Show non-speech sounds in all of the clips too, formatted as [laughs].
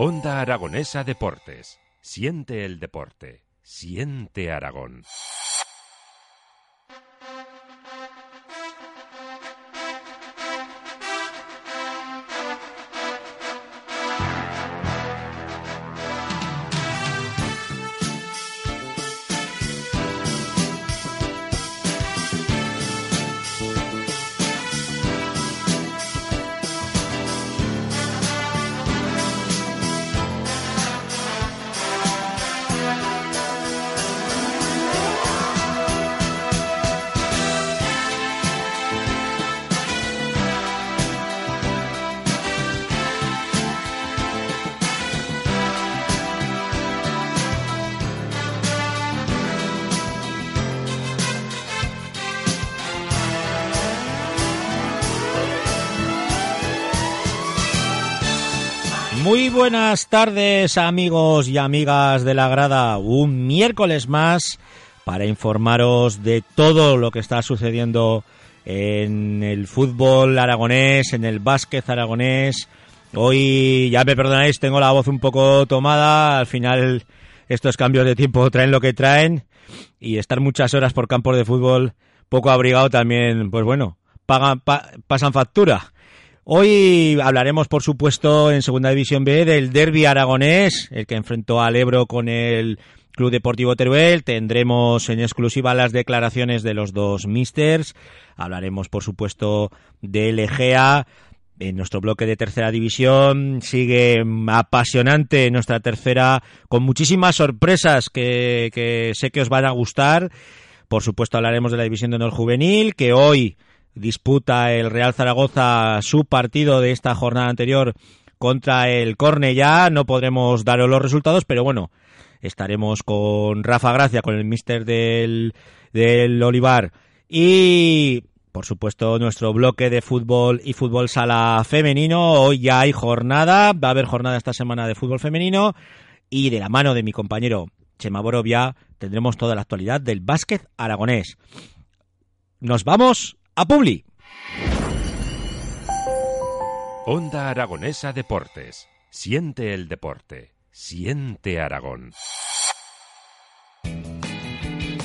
Onda Aragonesa Deportes. Siente el deporte. Siente Aragón. Buenas tardes amigos y amigas de la grada. Un miércoles más para informaros de todo lo que está sucediendo en el fútbol aragonés, en el básquet aragonés. Hoy, ya me perdonáis, tengo la voz un poco tomada. Al final, estos cambios de tiempo traen lo que traen. Y estar muchas horas por campos de fútbol poco abrigado también, pues bueno, pagan, pasan factura. Hoy hablaremos, por supuesto, en Segunda División B del derby aragonés, el que enfrentó al Ebro con el Club Deportivo Teruel. Tendremos en exclusiva las declaraciones de los dos misters. Hablaremos, por supuesto, del Egea. En nuestro bloque de tercera división sigue apasionante nuestra tercera, con muchísimas sorpresas que, que sé que os van a gustar. Por supuesto, hablaremos de la división de honor juvenil, que hoy disputa el Real Zaragoza su partido de esta jornada anterior contra el Cornellá. No podremos daros los resultados, pero bueno, estaremos con Rafa Gracia, con el mister del, del Olivar y por supuesto nuestro bloque de fútbol y fútbol sala femenino. Hoy ya hay jornada, va a haber jornada esta semana de fútbol femenino y de la mano de mi compañero Chema Borovia tendremos toda la actualidad del básquet aragonés. Nos vamos a Publi. Onda Aragonesa Deportes. Siente el deporte. Siente Aragón.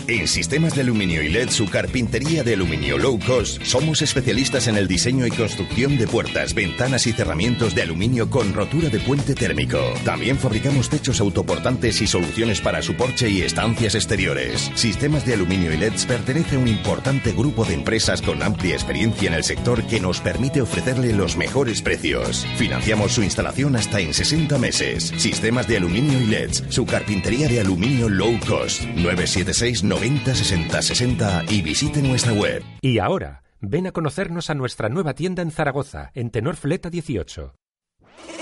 En sistemas de aluminio y LED, su carpintería de aluminio low cost, somos especialistas en el diseño y construcción de puertas, ventanas y cerramientos de aluminio con rotura de puente térmico. También fabricamos techos autoportantes y soluciones para su porche y estancias exteriores. Sistemas de aluminio y LEDs pertenece a un importante grupo de empresas con amplia experiencia en el sector que nos permite ofrecerle los mejores precios. Financiamos su instalación hasta en 60 meses. Sistemas de aluminio y LEDs, su carpintería de aluminio low cost. 976 90 60 60 y visite nuestra web. Y ahora, ven a conocernos a nuestra nueva tienda en Zaragoza, en Tenor Fleta 18.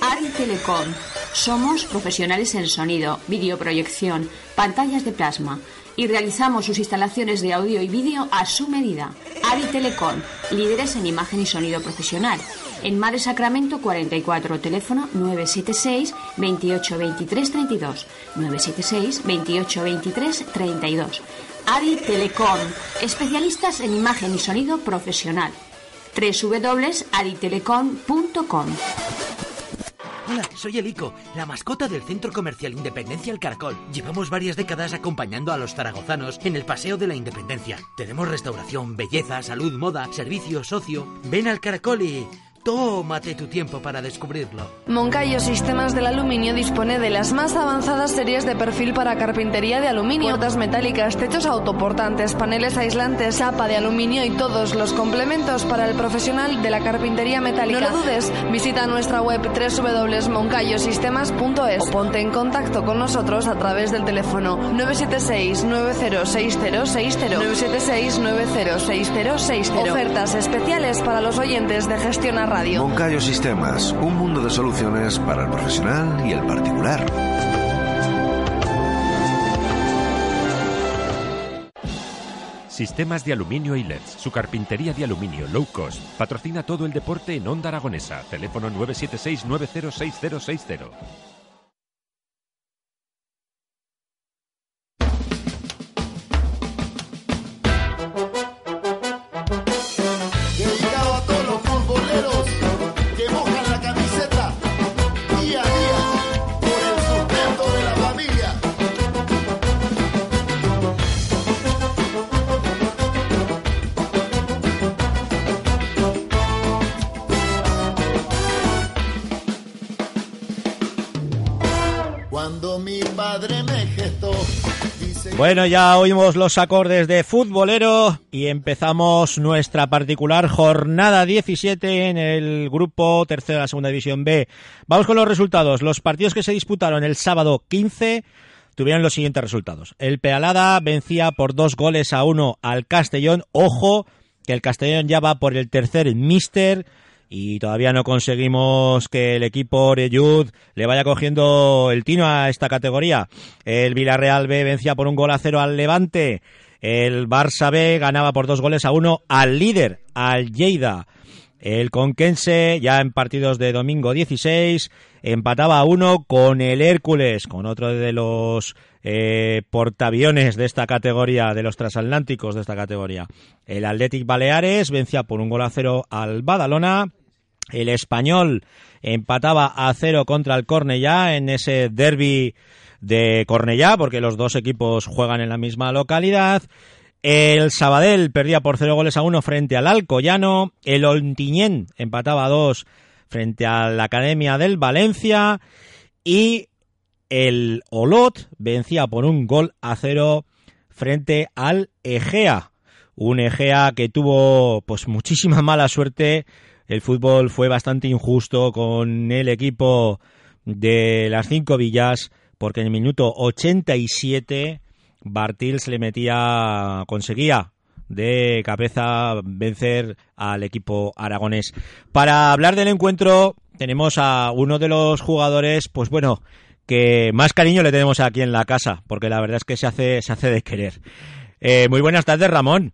Ari Telecom. Somos profesionales en sonido, videoproyección, pantallas de plasma y realizamos sus instalaciones de audio y vídeo a su medida. Ari Telecom, líderes en imagen y sonido profesional. En Madre Sacramento 44, teléfono 976 28 23 32. 976 28 23 32. Ari Telecom, especialistas en imagen y sonido profesional. www.aritelecom.com Hola, soy el Ico, la mascota del Centro Comercial Independencia El Caracol. Llevamos varias décadas acompañando a los zaragozanos en el Paseo de la Independencia. Tenemos restauración, belleza, salud, moda, servicio, socio. Ven al Caracol y Tómate tu tiempo para descubrirlo. Moncayo Sistemas del Aluminio dispone de las más avanzadas series de perfil para carpintería de aluminio, puertas metálicas, techos autoportantes, paneles aislantes, chapa de aluminio y todos los complementos para el profesional de la carpintería metálica. No lo dudes, visita nuestra web www.moncayosistemas.es o ponte en contacto con nosotros a través del teléfono 976 906060 976 906060. Ofertas especiales para los oyentes de gestionar Radio. Moncayo Sistemas, un mundo de soluciones para el profesional y el particular. Sistemas de aluminio y LEDs, su carpintería de aluminio low cost. Patrocina todo el deporte en Onda Aragonesa. Teléfono 976 906060. Bueno, ya oímos los acordes de futbolero y empezamos nuestra particular jornada 17 en el grupo tercero de la segunda división B. Vamos con los resultados. Los partidos que se disputaron el sábado 15 tuvieron los siguientes resultados. El Pealada vencía por dos goles a uno al Castellón. Ojo, que el Castellón ya va por el tercer míster y todavía no conseguimos que el equipo Oreyud le vaya cogiendo el tino a esta categoría. El Villarreal B vencía por un gol a cero al Levante. El Barça B ganaba por dos goles a uno al líder, al Lleida. El Conquense, ya en partidos de domingo 16, empataba a uno con el Hércules, con otro de los eh, portaaviones de esta categoría, de los transatlánticos de esta categoría. El Athletic Baleares vencía por un gol a cero al Badalona. El Español empataba a cero contra el Cornellá en ese derby de Cornellá, porque los dos equipos juegan en la misma localidad. El Sabadell perdía por cero goles a uno frente al Alcoyano. El Ontiñén empataba a dos frente a la Academia del Valencia. Y el Olot vencía por un gol a cero frente al Egea. Un Egea que tuvo pues muchísima mala suerte. El fútbol fue bastante injusto con el equipo de las cinco villas porque en el minuto 87 Bartils le metía, conseguía de cabeza vencer al equipo aragonés. Para hablar del encuentro tenemos a uno de los jugadores, pues bueno, que más cariño le tenemos aquí en la casa, porque la verdad es que se hace, se hace de querer. Eh, muy buenas tardes, Ramón.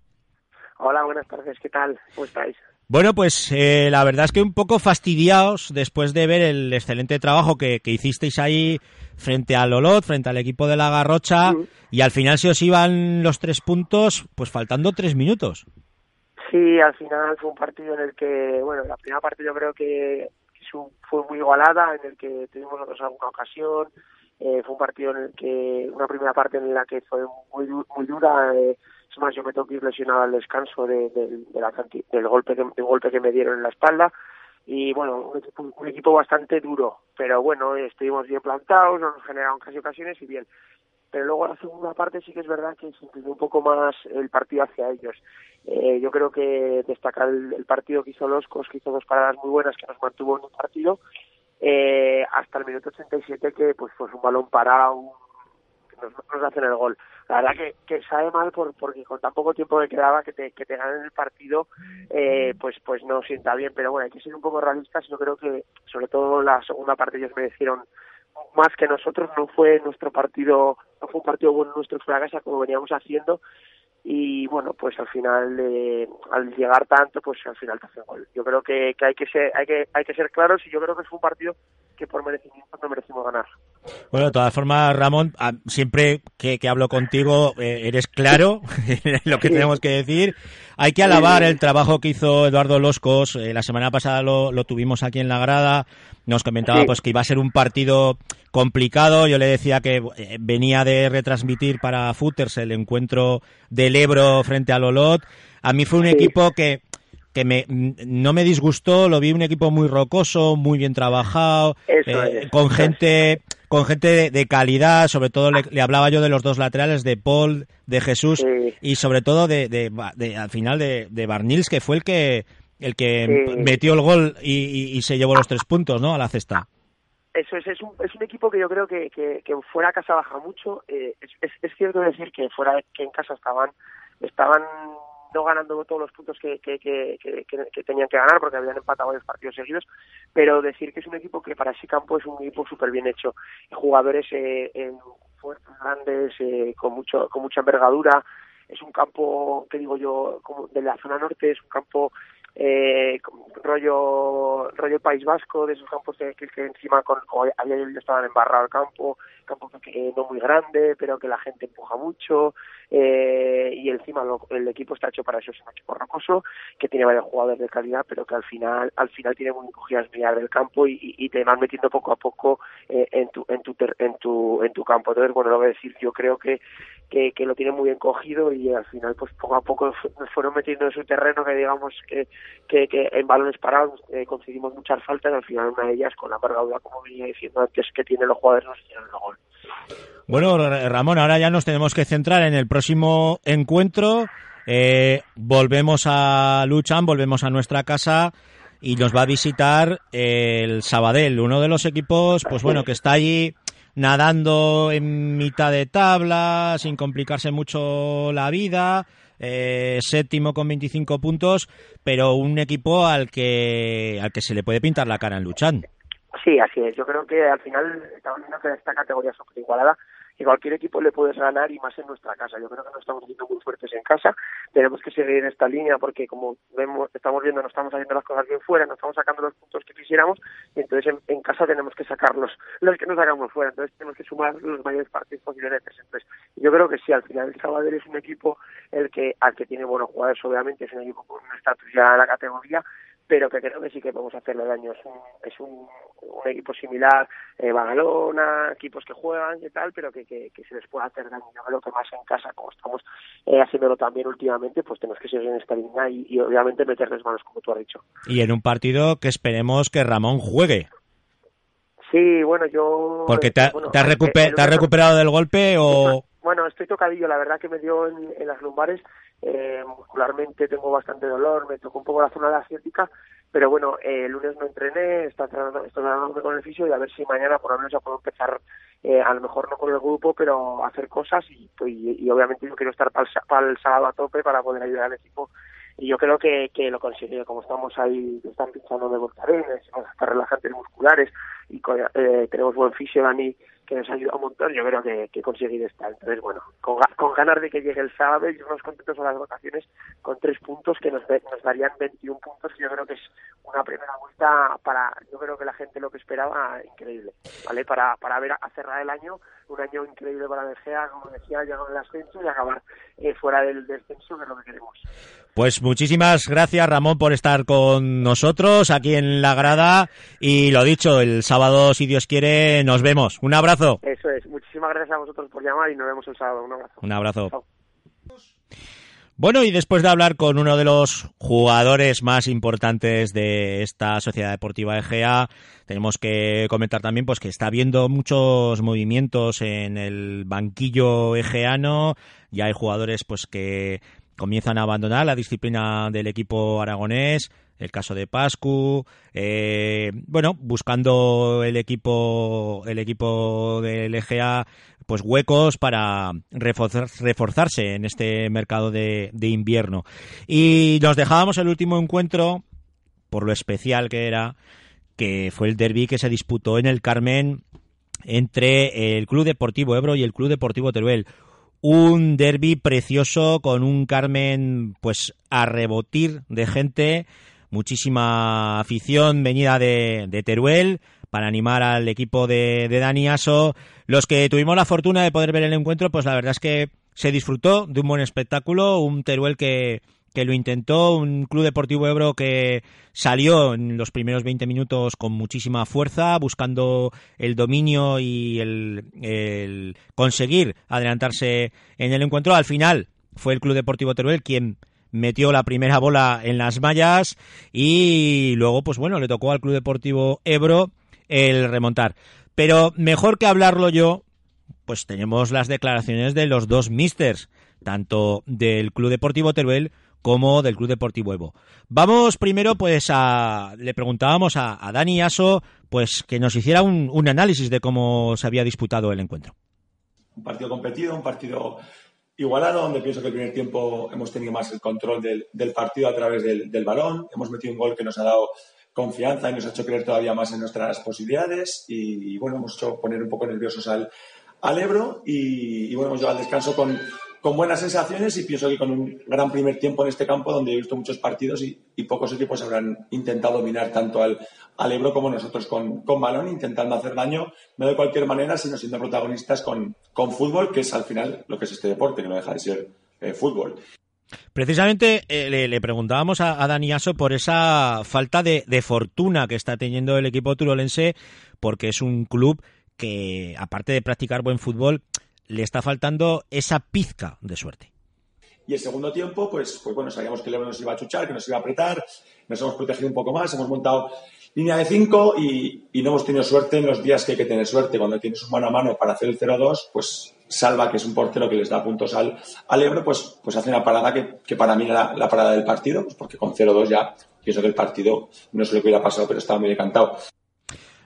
Hola, buenas tardes, ¿qué tal? ¿Cómo estáis? Bueno, pues eh, la verdad es que un poco fastidiados después de ver el excelente trabajo que, que hicisteis ahí frente al Olot, frente al equipo de la Garrocha, y al final se os iban los tres puntos, pues faltando tres minutos. Sí, al final fue un partido en el que, bueno, la primera parte yo creo que fue muy igualada, en el que tuvimos nosotros alguna ocasión. Eh, fue un partido en el que, una primera parte en la que fue muy, muy dura. eh, más, yo me tengo que ir lesionado al descanso de, del golpe que, del golpe que me dieron en la espalda. Y bueno, un equipo, un equipo bastante duro, pero bueno, estuvimos bien plantados, no nos generaron casi ocasiones y bien. pero luego la segunda parte sí que es verdad que se inclinó un poco más el partido hacia ellos. Eh, yo creo que destacar el, partido que hizo Loscos, que hizo dos paradas muy buenas que nos mantuvo en un partido, eh, hasta el minuto 87 que pues fue un balón parado, que nos, nos hacen el gol. La verdad que, que sabe mal por, porque con tan poco tiempo que quedaba que te, que te ganen el partido, eh, pues pues no sienta bien. Pero bueno, hay que ser un poco realistas. Yo creo que sobre todo la segunda parte ellos merecieron más que nosotros. No fue nuestro partido, no fue un partido bueno nuestro fuera casa como veníamos haciendo. Y bueno, pues al final, eh, al llegar tanto, pues al final te hacen gol. Yo creo que, que hay que ser, hay que, hay que ser claros y yo creo que fue un partido que por merecimiento no merecimos ganar. Bueno, de todas formas, Ramón, a- siempre que, que hablo contigo eh, eres claro [laughs] en lo que Sí. tenemos que decir. Hay que alabar el trabajo que hizo Eduardo Loscos. Eh, la semana pasada lo, lo tuvimos aquí en la grada. Nos comentaba Sí. pues que iba a ser un partido complicado. Yo le decía que eh, venía de retransmitir para Footers el encuentro del Ebro frente al Olot. A mí fue un Sí. equipo que que me, no me disgustó, lo vi un equipo muy rocoso, muy bien trabajado, eh, con gente con gente de, calidad, sobre todo le, hablaba yo de los dos laterales, de Paul, de Jesús y sobre todo de, de, al final de, de Barnils, que fue el que el que metió el gol y, se llevó los tres puntos, ¿no? A la cesta. Eso es, es un, es un equipo que yo creo que, que, fuera a casa baja mucho. Eh, es, es, cierto decir que fuera que en casa estaban estaban no ganando todos los puntos que, que, que, que, tenían que ganar porque habían empatado varios partidos seguidos, pero decir que es un equipo que para ese campo es un equipo súper bien hecho. Jugadores eh, grandes, eh, con, mucho, con mucha envergadura. Es un campo, que digo yo, como de la zona norte, es un campo eh, rollo rollo País Vasco, de esos campos que, que encima con, ayer estaban embarrado el campo, campo que no muy grande, pero que la gente empuja mucho, eh, y encima el equipo está hecho para eso, es un equipo rocoso, que tiene varios jugadores de calidad, pero que al final al final tiene muy cogidas mirar del campo y, y, te van metiendo poco a poco eh, en tu en tu en tu en tu campo. Entonces, bueno, lo voy a decir, yo creo que que, lo tiene muy bien cogido y al final pues poco a poco fueron metiendo en su terreno que digamos que, que, que en balones parados eh, conseguimos muchas faltas al final una de ellas con la envergadura como venía diciendo antes que tiene los jugadores nos hicieron el gol. Bueno Ramón ahora ya nos tenemos que centrar en el próximo encuentro. Eh, volvemos a Luchan volvemos a nuestra casa y nos va a visitar el Sabadell uno de los equipos pues bueno que está allí nadando en mitad de tabla, sin complicarse mucho la vida, eh, séptimo con 25 puntos, pero un equipo al que, al que se le puede pintar la cara en Luchan. Sí, así es. Yo creo que al final estamos viendo que esta categoría es igualada que cualquier equipo le puedes ganar y más en nuestra casa. Yo creo que no estamos siendo muy fuertes en casa, tenemos que seguir en esta línea porque como vemos, estamos viendo, no estamos haciendo las cosas bien fuera, no estamos sacando los puntos que quisiéramos y entonces en, casa tenemos que sacarlos los que nos sacamos fuera, entonces tenemos que sumar los mayores partidos posibles. Entonces, yo creo que sí, al final el Sabadell es un equipo el que al que tiene buenos jugadores, obviamente es un equipo con una estatus ya en la categoría, pero que creo que sí que podemos hacerle daño. Es un, es un, equipo similar, eh, Bagalona, equipos que juegan y tal, pero que, que, se les puede hacer daño. Yo creo que más en casa, como estamos eh, haciéndolo también últimamente, pues tenemos que seguir en esta línea y, obviamente meterles manos, como tú has dicho. Y en un partido que esperemos que Ramón juegue. Sí, bueno, yo... Porque te, te, has, recuperado del golpe o...? Bueno, estoy tocadillo, la verdad que me dio en las lumbares eh, muscularmente tengo bastante dolor, me tocó un poco la zona de la asiática, pero bueno, eh, el lunes no entrené, estoy trabajando con el fisio y a ver si mañana por lo menos ya puedo empezar, eh, a lo mejor no con el grupo, pero hacer cosas y, pues, obviamente yo quiero estar para el, sábado a tope para poder ayudar al equipo. Y yo creo que, que lo conseguí, como estamos ahí, están pinchando de voltarenes, relajantes musculares y eh, tenemos buen fisio, Dani, que nos ayuda un montón, yo creo que, que conseguir estar. Entonces, bueno, con, con ganas de que llegue el sábado y unos contentos a las votaciones con tres puntos que nos, nos darían 21 puntos, yo creo que es una primera vuelta para, yo creo que la gente lo que esperaba, increíble, ¿vale? Para, para ver a cerrar el año, un año increíble para la como decía, llegar el ascenso y acabar eh, fuera del descenso, que es lo que queremos. Pues muchísimas gracias, Ramón, por estar con nosotros aquí en la grada y lo dicho, el sábado, si Dios quiere, nos vemos. Un abrazo. Eso es. Muchísimas gracias a vosotros por llamar y nos vemos el sábado. Un abrazo. Un abrazo. Bueno, y después de hablar con uno de los jugadores más importantes de esta Sociedad Deportiva Egea, tenemos que comentar también pues que está habiendo muchos movimientos en el banquillo egeano, ya hay jugadores pues que comienzan a abandonar la disciplina del equipo aragonés, el caso de Pascu, eh, bueno, buscando el equipo, el equipo del EGA, pues huecos para reforzarse en este mercado de, invierno. Y nos dejábamos el último encuentro, por lo especial que era, que fue el derby que se disputó en el Carmen entre el Club Deportivo Ebro y el Club Deportivo Teruel un derby precioso con un Carmen pues a rebotir de gente muchísima afición venida de, Teruel para animar al equipo de, de Dani Aso. Los que tuvimos la fortuna de poder ver el encuentro, pues la verdad es que se disfrutó de un buen espectáculo, un Teruel que, que lo intentó, un club deportivo Ebro que salió en los primeros 20 minutos con muchísima fuerza, buscando el dominio y el, el conseguir adelantarse en el encuentro. Al final fue el club deportivo Teruel quien metió la primera bola en las mallas y luego, pues bueno, le tocó al Club Deportivo Ebro el remontar. Pero mejor que hablarlo yo, pues tenemos las declaraciones de los dos misters, tanto del Club Deportivo Teruel como del Club Deportivo Evo. Vamos primero, pues, a le preguntábamos a, Dani Aso, pues, que nos hiciera un, un análisis de cómo se había disputado el encuentro. Un partido competido, un partido igualado, donde pienso que el primer tiempo hemos tenido más el control del, partido a través del, balón. Hemos metido un gol que nos ha dado confianza y nos ha hecho creer todavía más en nuestras posibilidades. Y, bueno, hemos hecho poner un poco nerviosos al, al Ebro. Y, y bueno, hemos llegado al descanso con, con buenas sensaciones y pienso que con un gran primer tiempo en este campo donde he visto muchos partidos y, pocos equipos habrán intentado dominar tanto al, al Ebro como nosotros con, con, balón, intentando hacer daño, no de cualquier manera, sino siendo protagonistas con, con, fútbol, que es al final lo que es este deporte, que no deja de ser eh, fútbol. Precisamente eh, le, preguntábamos a, a Dani Aso por esa falta de, de fortuna que está teniendo el equipo turolense, porque es un club que, aparte de practicar buen fútbol, le está faltando esa pizca de suerte. Y el segundo tiempo, pues, pues bueno, sabíamos que el nos iba a chuchar, que nos iba a apretar, nos hemos protegido un poco más, hemos montado línea de 5 y, no hemos tenido suerte en los días que hay que tener suerte. Cuando tienes un mano a mano para hacer el 0-2, pues Salva, que es un portero que les da puntos al, al Ebro, pues, pues hace una parada que, para mí era la, parada del partido, pues porque con 0-2 ya pienso que el partido no sé lo que hubiera pasado, pero estaba muy decantado.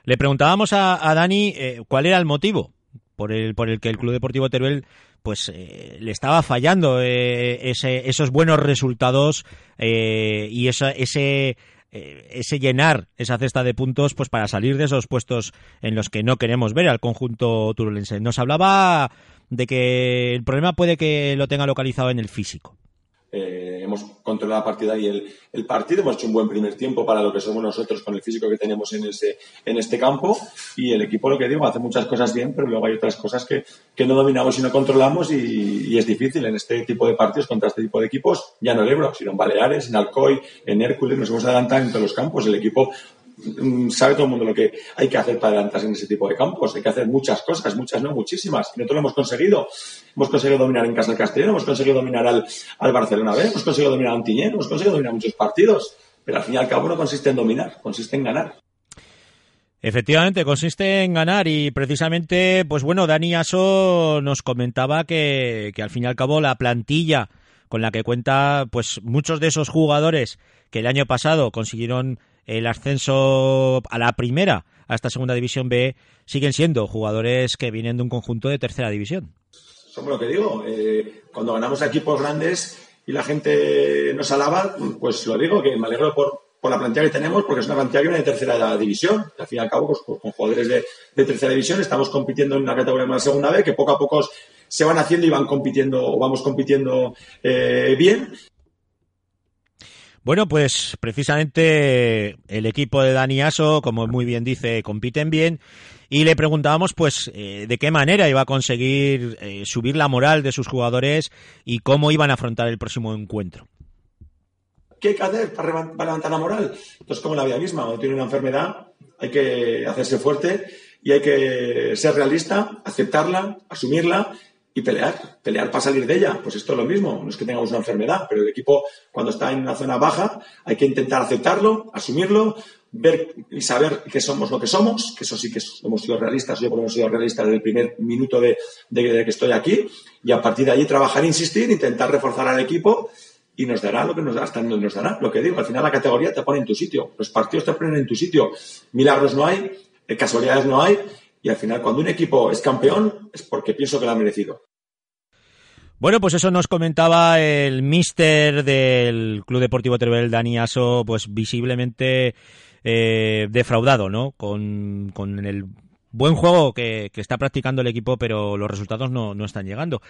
Le preguntábamos a, Dani eh, cuál era el motivo por el, por el que el Club Deportivo Teruel pues eh, le estaba fallando eh, esos buenos resultados eh, y ese ese llenar esa cesta de puntos pues para salir de esos puestos en los que no queremos ver al conjunto turulense. Nos hablaba de que el problema puede que lo tenga localizado en el físico. Eh, hemos controlado la partida y el, partido. Hemos hecho un buen primer tiempo para lo que somos nosotros con el físico que tenemos en, ese, en este campo. Y el equipo, lo que digo, hace muchas cosas bien, pero luego hay otras cosas que, que no dominamos y no controlamos. Y, y, es difícil en este tipo de partidos contra este tipo de equipos, ya no en Ebro, sino en Baleares, en Alcoy, en Hércules. Nos hemos adelantado en todos los campos. El equipo sabe todo el mundo lo que hay que hacer para adelantarse en ese tipo de campos. Hay que hacer muchas cosas, muchas no, muchísimas. Y nosotros lo hemos conseguido. Hemos conseguido dominar en casa el Castellano, hemos conseguido dominar al, al Barcelona B, hemos conseguido dominar a Antiñén, hemos conseguido dominar muchos partidos. Pero al fin y al cabo no consiste en dominar, consiste en ganar. Efectivamente, consiste en ganar y precisamente, pues bueno, Dani Aso nos comentaba que, que al fin y al cabo la plantilla con la que cuenta, pues muchos de esos jugadores que el año pasado consiguieron el ascenso a la primera, a esta segunda división B, siguen siendo jugadores que vienen de un conjunto de tercera división. Somos lo que digo, eh, cuando ganamos equipos grandes y la gente nos alaba, pues lo digo, que me alegro por, la plantilla que tenemos, porque es una plantilla que viene de tercera división. Al fin y al cabo, pues, pues con jugadores de, tercera división estamos compitiendo en una categoría más segunda B, que poco a poco se van haciendo y van compitiendo, o vamos compitiendo eh, bien. Bueno, pues precisamente el equipo de Dani Aso, como muy bien dice, compiten bien y le preguntábamos pues eh, de qué manera iba a conseguir eh, subir la moral de sus jugadores y cómo iban a afrontar el próximo encuentro. ¿Qué hay que hacer para, levantar la moral? Pues como la vida misma, cuando tiene una enfermedad hay que hacerse fuerte y hay que ser realista, aceptarla, asumirla y pelear, pelear para salir de ella. Pues esto es lo mismo, no es que tengamos una enfermedad, pero el equipo cuando está en una zona baja hay que intentar aceptarlo, asumirlo, ver y saber que somos lo que somos, que eso sí que hemos sido realistas, yo por lo menos he sido realista desde el primer minuto de, que estoy aquí, y a partir de allí trabajar, insistir, intentar reforzar al equipo y nos dará lo que nos da, hasta nos dará. Lo que digo, al final la categoría te pone en tu sitio, los partidos te ponen en tu sitio, milagros no hay, eh, casualidades no hay, y al final, cuando un equipo es campeón, es porque pienso que lo ha merecido. Bueno, pues eso nos comentaba el mister del Club Deportivo Teruel, Dani Aso, pues visiblemente eh, defraudado, ¿no? Con, el buen juego que, está practicando el equipo, pero los resultados no, están llegando.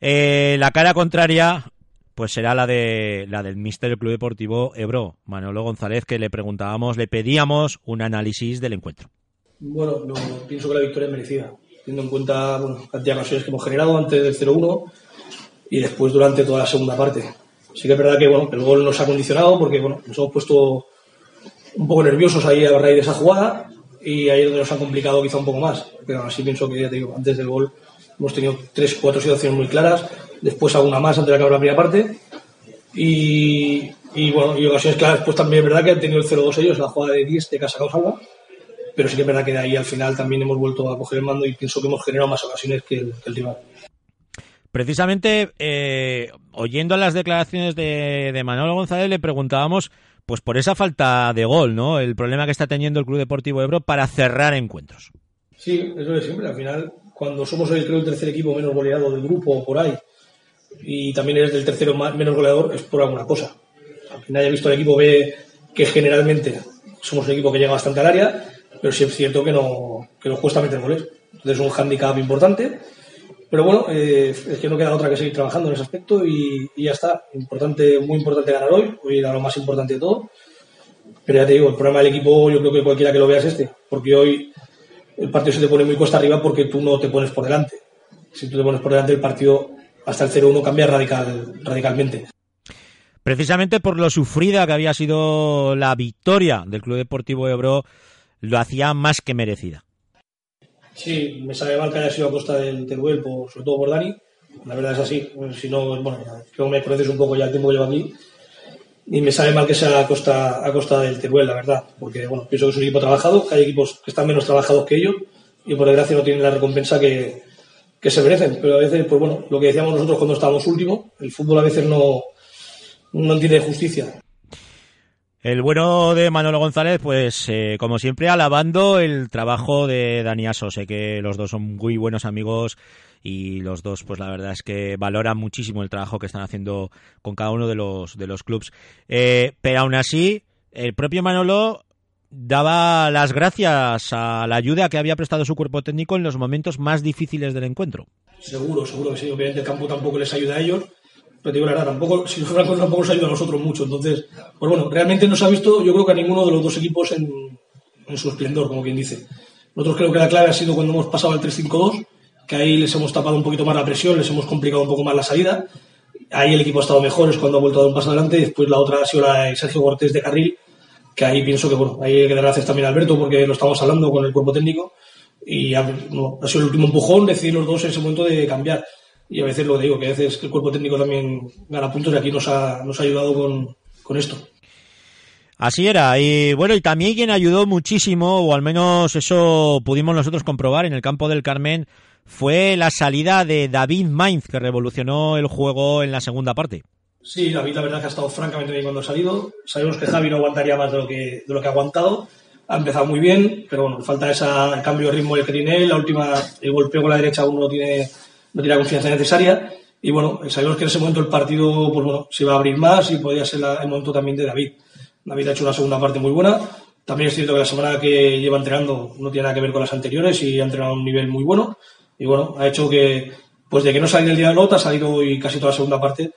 Eh, la cara contraria, pues será la de la del mister del Club Deportivo Ebro, Manolo González, que le preguntábamos, le pedíamos un análisis del encuentro. Bueno, no, pienso que la victoria es merecida, teniendo en cuenta bueno, la cantidad de ocasiones que hemos generado antes del 0-1 y después durante toda la segunda parte. Sí que es verdad que el gol nos ha condicionado porque bueno, nos hemos puesto un poco nerviosos ahí a raíz de esa jugada y ahí es donde nos ha complicado quizá un poco más. Pero así pienso que ya te digo, antes del gol hemos tenido tres, cuatro situaciones muy claras, después alguna más antes de acabar la primera parte Y, y bueno, ocasiones claras, pues también es verdad que han tenido el 0-2 ellos, la jugada de 10 de Casa Salva, pero sí que es verdad que de ahí al final también hemos vuelto a coger el mando y pienso que hemos generado más ocasiones que el, que el rival. Precisamente, eh, oyendo las declaraciones de, de Manolo González, le preguntábamos pues por esa falta de gol, ¿no? El problema que está teniendo el Club Deportivo Ebro para cerrar encuentros. Sí, eso es siempre. Al final, cuando somos el, creo, el tercer equipo menos goleado del grupo o por ahí, y también eres del tercero más, menos goleador, es por alguna cosa. Al final, haya visto el equipo ve que generalmente somos un equipo que llega bastante al área, pero sí es cierto que, no, que nos cuesta meter goles. Entonces es un hándicap importante pero bueno, eh, es que no queda otra que seguir trabajando en ese aspecto y, ya está. Importante, muy importante ganar hoy. Hoy era lo más importante de todo. Pero ya te digo, el problema del equipo, yo creo que cualquiera que lo vea es este. Porque hoy el partido se te pone muy cuesta arriba porque tú no te pones por delante. Si tú te pones por delante, el partido hasta el 0-1 cambia radical, radicalmente. Precisamente por lo sufrida que había sido la victoria del Club Deportivo Ebro, lo hacía más que merecida. Sí, me sabe mal que haya sido a costa del Teruel, por, sobre todo por Dani. La verdad es así. Si no, bueno, que me conoces un poco ya el tiempo que llevo aquí. Y me sabe mal que sea a costa, a costa del Teruel, la verdad. Porque, bueno, pienso que es un equipo trabajado, que hay equipos que están menos trabajados que ellos y por desgracia no tienen la recompensa que, que se merecen. Pero a veces, pues bueno, lo que decíamos nosotros cuando estábamos último, el fútbol a veces no, no entiende justicia. El bueno de Manolo González, pues eh, como siempre, alabando el trabajo de Dani Aso. Sé que los dos son muy buenos amigos y los dos, pues la verdad es que valoran muchísimo el trabajo que están haciendo con cada uno de los, de los. Eh, pero aún así, el propio Manolo daba las gracias a la ayuda que había prestado su cuerpo técnico en los momentos más difíciles del encuentro. Seguro, seguro que sí. Obviamente el campo tampoco les ayuda a ellos, pero digo la verdad, tampoco, si fuera tampoco nos ayuda a nosotros mucho. Entonces, pues bueno, realmente no se ha visto, yo creo que a ninguno de los dos equipos en, en su esplendor, como quien dice. Nosotros creo que la clave ha sido cuando hemos pasado al 3-5-2, que ahí les hemos tapado un poquito más la presión, les hemos complicado un poco más la salida. Ahí el equipo ha estado mejor, es cuando ha vuelto a dar un paso adelante. Después la otra ha sido la de Sergio Cortés de Carril, que ahí pienso que, bueno, ahí hay que dar gracias también a Alberto, porque lo estamos hablando con el cuerpo técnico. Y ha, ha sido el último empujón, decidir los dos en ese momento de cambiar y a veces lo digo, que a veces el cuerpo técnico también gana puntos y aquí nos ha, nos ha ayudado con, con esto. Así era, y bueno, y también quien ayudó muchísimo, o al menos eso pudimos nosotros comprobar en el campo del Carmen, fue la salida de David Mainz, que revolucionó el juego en la segunda parte. Sí, David la verdad que ha estado francamente bien cuando ha salido. Sabemos que Javi no aguantaría más de lo que, de lo que ha aguantado. Ha empezado muy bien, pero bueno, falta ese cambio de ritmo del tiene La última, el golpeo con la derecha aún no tiene no tiene la confianza necesaria. Y bueno, sabemos que en ese momento el partido pues bueno, se iba a abrir más y podía ser la, el momento también de David. David ha hecho una segunda parte muy buena. También es cierto que la semana que lleva entrenando no tiene nada que ver con las anteriores y ha entrenado a un nivel muy bueno. Y bueno, ha hecho que, pues de que no salió el día de nota, ha salido hoy casi toda la segunda parte,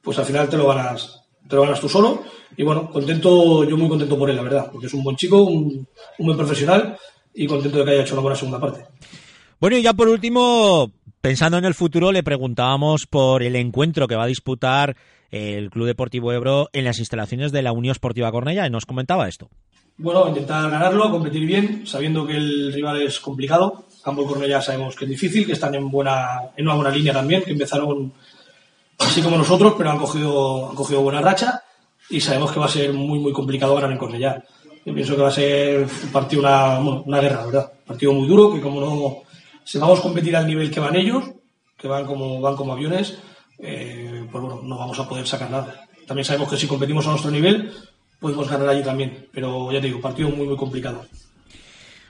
pues al final te lo ganas, te lo ganas tú solo. Y bueno, contento, yo muy contento por él, la verdad, porque es un buen chico, un, un buen profesional y contento de que haya hecho una buena segunda parte. Bueno, y ya por último, Pensando en el futuro, le preguntábamos por el encuentro que va a disputar el Club Deportivo Ebro en las instalaciones de la Unión Esportiva Cornella y nos comentaba esto. Bueno, intentar ganarlo, competir bien, sabiendo que el rival es complicado. Ambos Cornella sabemos que es difícil, que están en, buena, en una buena línea también, que empezaron así como nosotros, pero han cogido, han cogido buena racha y sabemos que va a ser muy, muy complicado ganar en Cornellá. Yo pienso que va a ser un partido, una, una guerra, ¿verdad? Un partido muy duro, que como no si vamos a competir al nivel que van ellos, que van como, van como aviones, eh, pues bueno, no vamos a poder sacar nada. También sabemos que si competimos a nuestro nivel, podemos ganar allí también. Pero ya te digo, partido muy, muy complicado.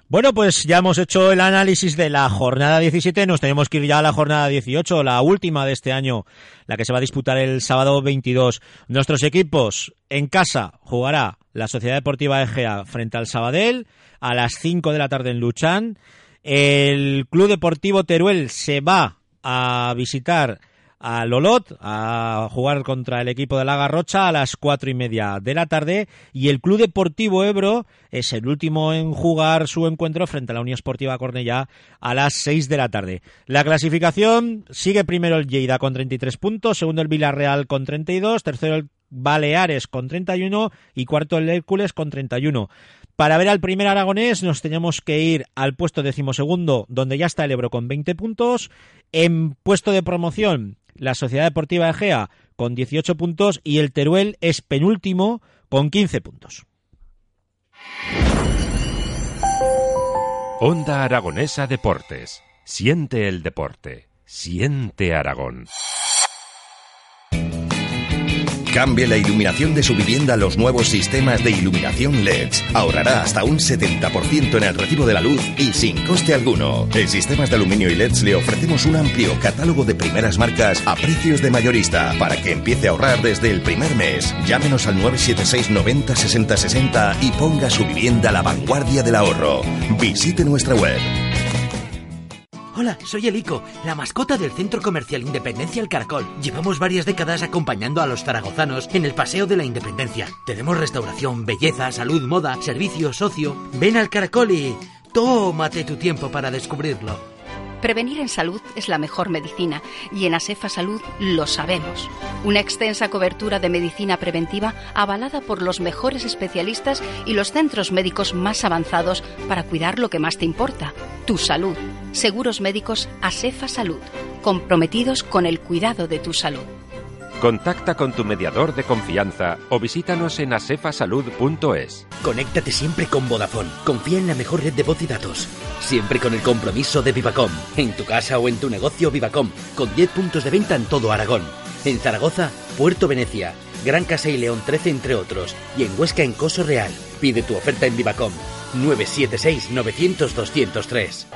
Bueno, pues ya hemos hecho el análisis de la jornada 17, nos tenemos que ir ya a la jornada 18, la última de este año, la que se va a disputar el sábado 22. Nuestros equipos en casa jugará la Sociedad Deportiva Egea frente al Sabadell a las 5 de la tarde en Luchán. El Club Deportivo Teruel se va a visitar a Lolot a jugar contra el equipo de la Garrocha a las cuatro y media de la tarde y el Club Deportivo Ebro es el último en jugar su encuentro frente a la Unión Esportiva Cornellá a las seis de la tarde. La clasificación sigue primero el Lleida con 33 puntos, segundo el Villarreal con 32, tercero el Baleares con 31 y cuarto el Hércules con 31. Para ver al primer aragonés nos tenemos que ir al puesto decimosegundo, donde ya está el Ebro con 20 puntos. En puesto de promoción, la Sociedad Deportiva Egea con 18 puntos y el Teruel es penúltimo con 15 puntos. Onda Aragonesa Deportes. Siente el deporte. Siente Aragón. Cambie la iluminación de su vivienda a los nuevos sistemas de iluminación LEDs. Ahorrará hasta un 70% en el recibo de la luz y sin coste alguno. En Sistemas de Aluminio y LEDs le ofrecemos un amplio catálogo de primeras marcas a precios de mayorista para que empiece a ahorrar desde el primer mes. Llámenos al 976 90 60 60 y ponga su vivienda a la vanguardia del ahorro. Visite nuestra web Hola, soy el Ico, la mascota del Centro Comercial Independencia El Caracol. Llevamos varias décadas acompañando a los zaragozanos en el Paseo de la Independencia. Tenemos restauración, belleza, salud, moda, servicio, socio. Ven al Caracol y tómate tu tiempo para descubrirlo. Prevenir en salud es la mejor medicina y en ASEFA Salud lo sabemos. Una extensa cobertura de medicina preventiva avalada por los mejores especialistas y los centros médicos más avanzados para cuidar lo que más te importa, tu salud. Seguros médicos ASEFA Salud, comprometidos con el cuidado de tu salud. Contacta con tu mediador de confianza o visítanos en asefasalud.es. Conéctate siempre con Vodafone. Confía en la mejor red de voz y datos. Siempre con el compromiso de Vivacom. En tu casa o en tu negocio Vivacom. Con 10 puntos de venta en todo Aragón. En Zaragoza, Puerto Venecia, Gran Casa y León 13 entre otros. Y en Huesca en Coso Real. Pide tu oferta en Vivacom. 976 900 203.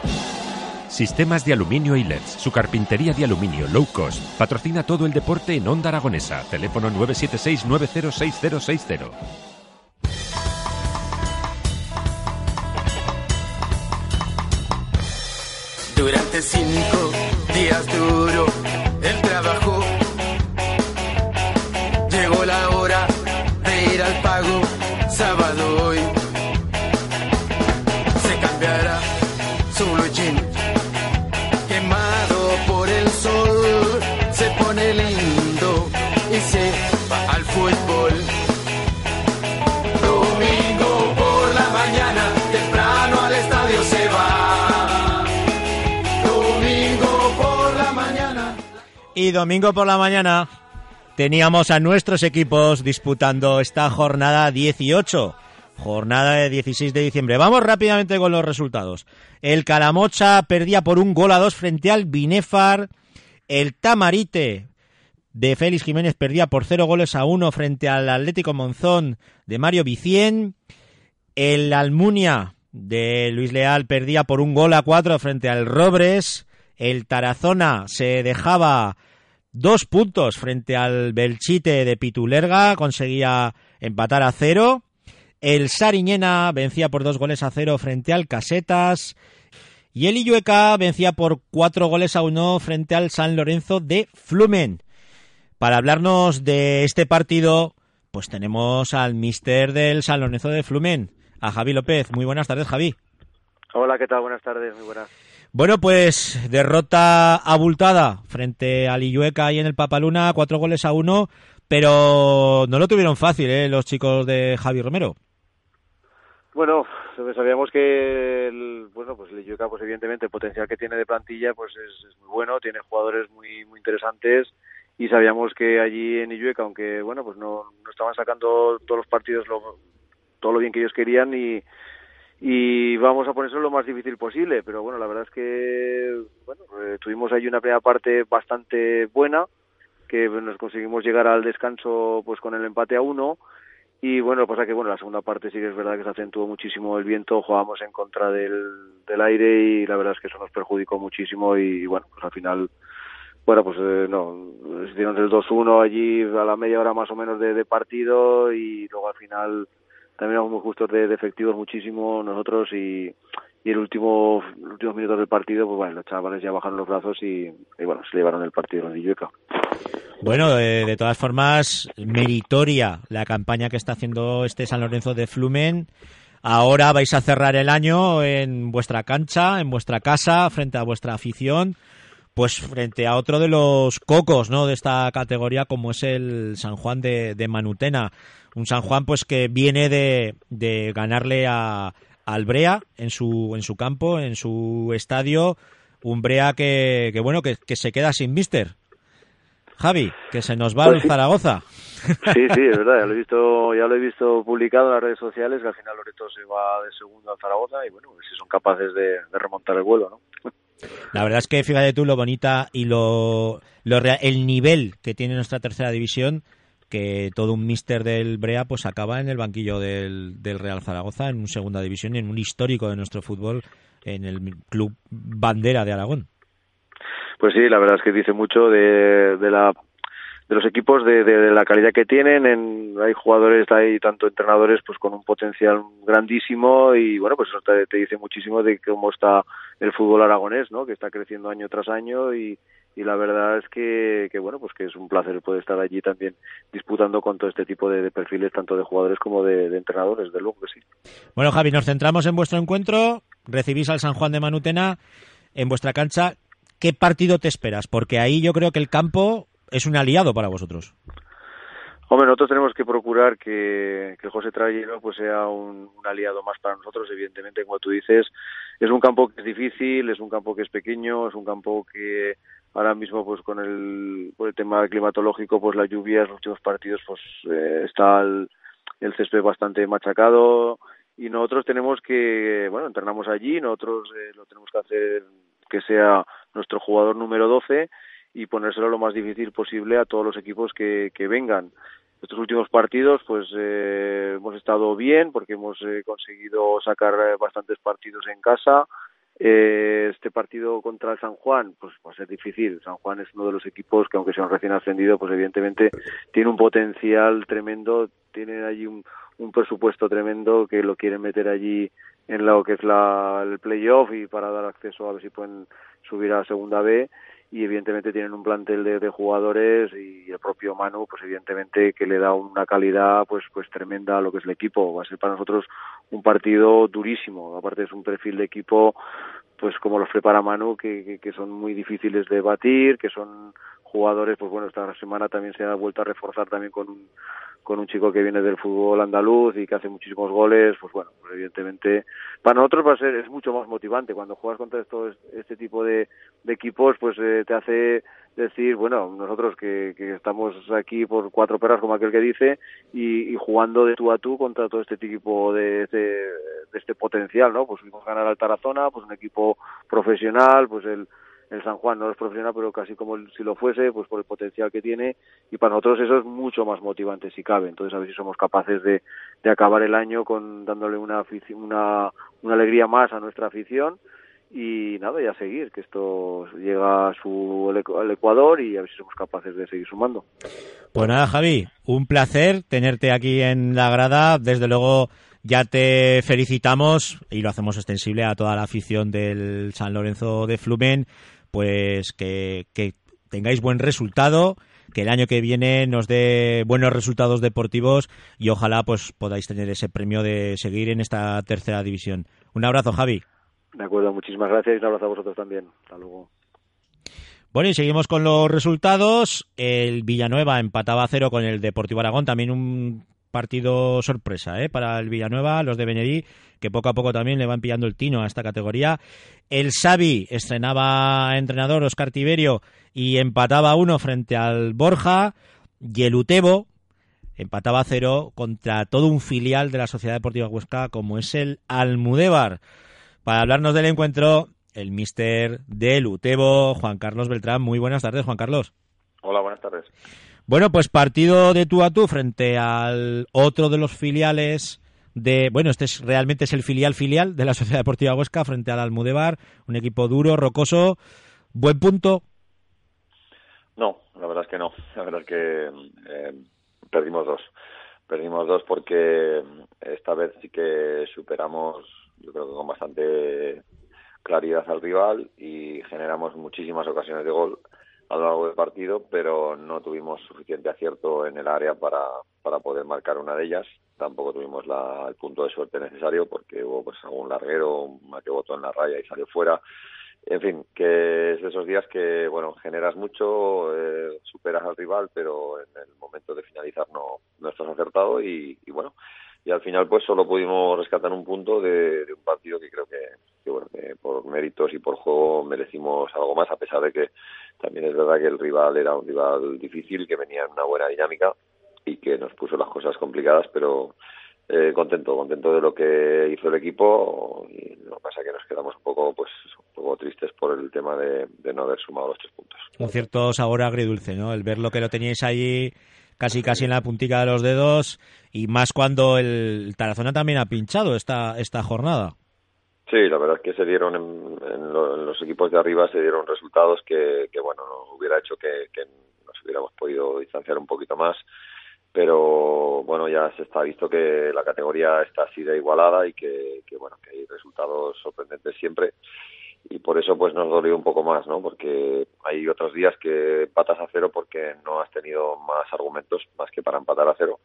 Sistemas de aluminio y LEDs. Su carpintería de aluminio low cost. Patrocina todo el deporte en Onda Aragonesa. Teléfono 976 906060. Durante cinco días duro el trabajo. Llegó la hora de ir al pago. Sábado hoy Y domingo por la mañana teníamos a nuestros equipos disputando esta jornada 18. Jornada de 16 de diciembre. Vamos rápidamente con los resultados. El Calamocha perdía por un gol a dos frente al Binefar. El Tamarite de Félix Jiménez perdía por cero goles a uno frente al Atlético Monzón de Mario Vicien. El Almunia de Luis Leal perdía por un gol a cuatro frente al Robres. El Tarazona se dejaba dos puntos frente al Belchite de Pitulerga, conseguía empatar a cero. El Sariñena vencía por dos goles a cero frente al Casetas. Y el Illueca vencía por cuatro goles a uno frente al San Lorenzo de Flumen. Para hablarnos de este partido, pues tenemos al mister del San Lorenzo de Flumen, a Javi López. Muy buenas tardes, Javi. Hola, ¿qué tal? Buenas tardes, muy buenas. Bueno, pues derrota abultada frente al Illueca y en el Papaluna, cuatro goles a uno, pero no lo tuvieron fácil, ¿eh? Los chicos de Javi Romero. Bueno, pues sabíamos que el, bueno, pues el Illueca, pues evidentemente el potencial que tiene de plantilla, pues es, es muy bueno, tiene jugadores muy muy interesantes y sabíamos que allí en Illueca, aunque bueno, pues no, no estaban sacando todos los partidos lo, todo lo bien que ellos querían y y vamos a ponerse lo más difícil posible, pero bueno, la verdad es que bueno, eh, tuvimos allí una primera parte bastante buena que nos conseguimos llegar al descanso pues con el empate a uno y bueno, pasa que bueno, la segunda parte sí que es verdad que se acentuó muchísimo el viento, jugábamos en contra del, del aire y la verdad es que eso nos perjudicó muchísimo y, bueno, pues al final bueno, pues eh, no, hicieron el 2-1 allí a la media hora más o menos de partido y luego al final también muy justos de, efectivos muchísimo nosotros y, y el último, los últimos minutos del partido, pues bueno, los chavales ya bajaron los brazos y, y bueno, se llevaron el partido en Illueca. Bueno, de, de, todas formas, meritoria la campaña que está haciendo este San Lorenzo de Flumen. Ahora vais a cerrar el año en vuestra cancha, en vuestra casa, frente a vuestra afición, pues frente a otro de los cocos, ¿no? De esta categoría, como es el San Juan de, de Manutena. Un San Juan, pues que viene de, de ganarle a, al Brea en su, en su campo, en su estadio. Un Brea que, que bueno, que, que se queda sin mister. Javi, que se nos va Pues el sí. Zaragoza. Sí, sí, es verdad, ya lo he visto, ya lo he visto publicado en las redes sociales que al final Loreto se va de segundo al Zaragoza y bueno, si son capaces de, de remontar el vuelo, ¿no? La verdad es que fíjate tú lo bonita y lo, lo rea- el nivel que tiene nuestra tercera división, que todo un mister del Brea pues acaba en el banquillo del, Real Zaragoza en una segunda división y en un histórico de nuestro fútbol en el club bandera de Aragón. Pues sí, la verdad es que dice mucho de, la de los equipos de, de- de la calidad que tienen en, hay jugadores hay tanto entrenadores pues con un potencial grandísimo y bueno pues eso te, te dice muchísimo de cómo está el fútbol aragonés no que está creciendo año tras año y, y la verdad es que, que bueno pues que es un placer poder estar allí también disputando con todo este tipo de, de perfiles tanto de jugadores como de, de entrenadores de luego que sí Bueno, Javi, nos centramos en vuestro encuentro. Recibís al San Juan de Manutena en vuestra cancha. ¿Qué partido te esperas? Porque ahí yo creo que el campo es un aliado para vosotros. Hombre, nosotros tenemos que procurar que, que José Trayero pues sea un, un aliado más para nosotros, evidentemente, como tú dices, es un campo que es difícil, es un campo que es pequeño, es un campo que ahora mismo pues con el, por el tema climatológico, pues las lluvias, los últimos partidos, pues eh, está el, el césped bastante machacado y nosotros tenemos que, bueno, entrenamos allí, nosotros eh, lo tenemos que hacer que sea nuestro jugador número 12 y ponérselo lo más difícil posible a todos los equipos que, que vengan. Estos últimos partidos, pues eh, hemos estado bien porque hemos eh, conseguido sacar eh, bastantes partidos en casa. Eh, este partido contra el San Juan, pues va a ser difícil. San Juan es uno de los equipos que, aunque sea un recién ascendido, pues evidentemente tiene un potencial tremendo, tiene allí un, presupuesto tremendo que lo quieren meter allí en lo que es la, el playoff y para dar acceso a ver si pueden subir a la segunda B y evidentemente tienen un plantel de, de jugadores y el propio Manu pues evidentemente que le da una calidad pues pues tremenda a lo que es el equipo. Va a ser para nosotros un partido durísimo. Aparte es un perfil de equipo pues como los prepara Manu que, que, que son muy difíciles de batir que son jugadores pues bueno esta semana también se ha vuelto a reforzar también con un con un chico que viene del fútbol andaluz y que hace muchísimos goles, pues bueno, pues evidentemente para nosotros va a ser es mucho más motivante cuando juegas contra esto, este tipo de, equipos, pues eh, te hace decir, bueno, nosotros que, que estamos aquí por cuatro perras como aquel que dice y, y jugando de tú a tú contra todo este tipo de, de, de este potencial, ¿no? Pues fuimos a ganar al Tarazona, pues un equipo profesional, pues el el San Juan no es profesional, pero casi como si lo fuese, pues por el potencial que tiene, y para nosotros eso es mucho más motivante si cabe. Entonces, a ver si somos capaces de, de acabar el año con dándole una, una, una alegría más a nuestra afición y nada, y a seguir, que esto llega a su, al Ecuador y a ver si somos capaces de seguir sumando. Pues nada, Javi, un placer tenerte aquí en la grada. Desde luego ya te felicitamos y lo hacemos extensible a toda la afición del San Lorenzo de Flumen, pues que, que tengáis buen resultado, que el año que viene nos dé buenos resultados deportivos y ojalá pues podáis tener ese premio de seguir en esta tercera división. Un abrazo, Javi. De acuerdo, muchísimas gracias y un abrazo a vosotros también. Hasta luego. Bueno, y seguimos con los resultados. El Villanueva empataba a cero con el Deportivo Aragón. También un partido sorpresa ¿eh? para el Villanueva, los de Benerí, que poco a poco también le van pillando el tino a esta categoría. El Xavi estrenaba entrenador Oscar Tiberio y empataba a uno frente al Borja. Y el Utebo empataba a cero contra todo un filial de la Sociedad Deportiva Huesca como es el Almudévar. Para hablarnos del encuentro, el mister del Utebo, Juan Carlos Beltrán. Muy buenas tardes, Juan Carlos. Hola, buenas tardes. Bueno, pues partido de tú a tú frente al otro de los filiales de, bueno, este es realmente es el filial filial de la Sociedad Deportiva Huesca frente al Almudebar, un equipo duro, rocoso, buen punto. No, la verdad es que no. La verdad es que eh, perdimos dos. Perdimos dos porque esta vez sí que superamos, yo creo que con bastante claridad al rival y generamos muchísimas ocasiones de gol a lo largo del partido, pero no tuvimos suficiente acierto en el área para, para poder marcar una de ellas. Tampoco tuvimos la, el punto de suerte necesario porque hubo pues algún larguero una que botó en la raya y salió fuera. En fin, que es de esos días que, bueno, generas mucho, eh, superas al rival, pero en el momento de finalizar no, no estás acertado y, y bueno, y al final pues solo pudimos rescatar un punto de, de un partido que creo que, bueno que por méritos y por juego merecimos algo más a pesar de que también es verdad que el rival era un rival difícil, que venía en una buena dinámica y que nos puso las cosas complicadas, pero eh, contento, contento de lo que hizo el equipo y lo que pasa es que nos quedamos un poco, pues, un poco tristes por el tema de, de no haber sumado los tres puntos. Un cierto sabor agridulce, ¿no? El ver lo que lo teníais allí casi casi en la puntica de los dedos y más cuando el Tarazona también ha pinchado esta, esta jornada. Sí, la verdad es que se dieron en, en, lo, en los equipos de arriba se dieron resultados que, que bueno, hubiera hecho que, nos hubiéramos podido distanciar un poquito más pero bueno ya se está visto que la categoría está así de igualada y que bueno que hay resultados sorprendentes siempre y por eso pues nos dolió un poco más no porque hay otros días que empatas a cero porque no has tenido más argumentos más que para empatar a cero.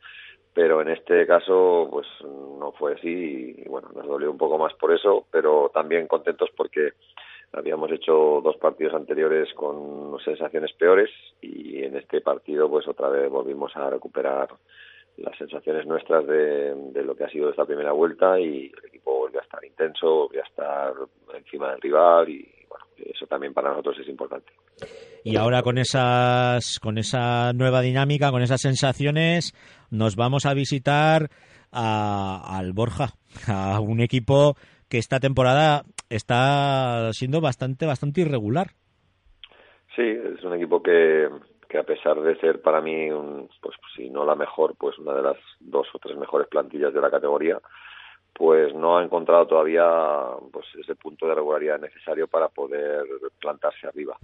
Pero en este caso pues no fue así y bueno nos dolió un poco más por eso pero también contentos porque habíamos hecho dos partidos anteriores con sensaciones peores y en este partido pues otra vez volvimos a recuperar las sensaciones nuestras de, de, lo que ha sido esta primera vuelta y el equipo volvió a estar intenso, volvió a estar encima del rival y bueno, eso también para nosotros es importante. Y ahora con esas con esa nueva dinámica, con esas sensaciones, nos vamos a visitar a, al Borja, a un equipo que esta temporada está siendo bastante, bastante irregular. Sí, es un equipo que, que a pesar de ser para mí, un, pues si no la mejor, pues una de las dos o tres mejores plantillas de la categoría, pues no ha encontrado todavía pues ese punto de regularidad necesario para poder plantarse arriba.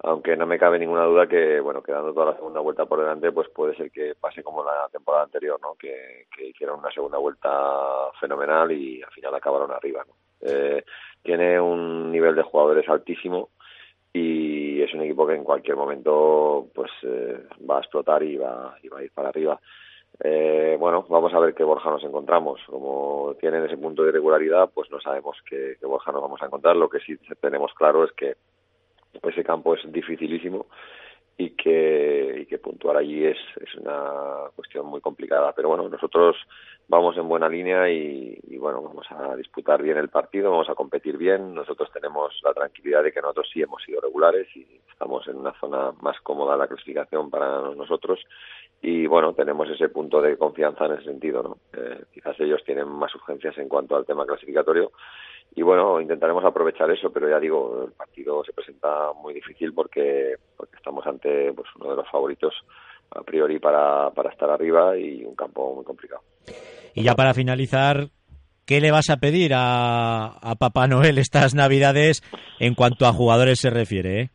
Aunque no me cabe ninguna duda que, bueno, quedando toda la segunda vuelta por delante, pues puede ser que pase como la temporada anterior, ¿no? Que, que hicieron una segunda vuelta fenomenal y al final acabaron arriba, ¿no? Eh, tiene un nivel de jugadores altísimo y es un equipo que en cualquier momento pues eh, va a explotar y va, y va a ir para arriba. Eh, bueno, vamos a ver qué Borja nos encontramos. Como tienen ese punto de irregularidad, pues no sabemos qué, qué Borja nos vamos a encontrar. Lo que sí tenemos claro es que ese campo es dificilísimo y que, y que puntuar allí es, es una cuestión muy complicada. Pero bueno, nosotros vamos en buena línea y, bueno, vamos a disputar bien el partido, vamos a competir bien. Nosotros tenemos la tranquilidad de que nosotros sí hemos sido regulares y estamos en una zona más cómoda la clasificación para nosotros y bueno, tenemos ese punto de confianza en ese sentido, ¿no? Eh, quizás ellos tienen más urgencias en cuanto al tema clasificatorio y bueno, intentaremos aprovechar eso, pero ya digo, el partido se presenta muy difícil porque, porque estamos ante pues uno de los favoritos a priori para, para estar arriba y un campo muy complicado. Y ya para finalizar, ¿qué le vas a pedir a, a Papá Noel estas Navidades en cuanto a jugadores se refiere? Eh?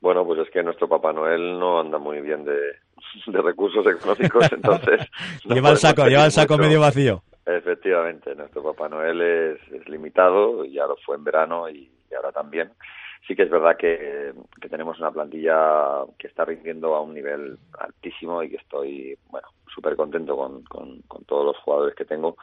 Bueno, pues es que nuestro Papá Noel no anda muy bien de, de recursos económicos, [laughs] entonces... no lleva el saco, lleva el saco mucho. medio vacío. Efectivamente, nuestro Papá Noel es, es, limitado, ya lo fue en verano y, ahora también. Sí que es verdad que, que, tenemos una plantilla que está rindiendo a un nivel altísimo y que estoy, bueno, súper contento con, con, con, todos los jugadores que tengo,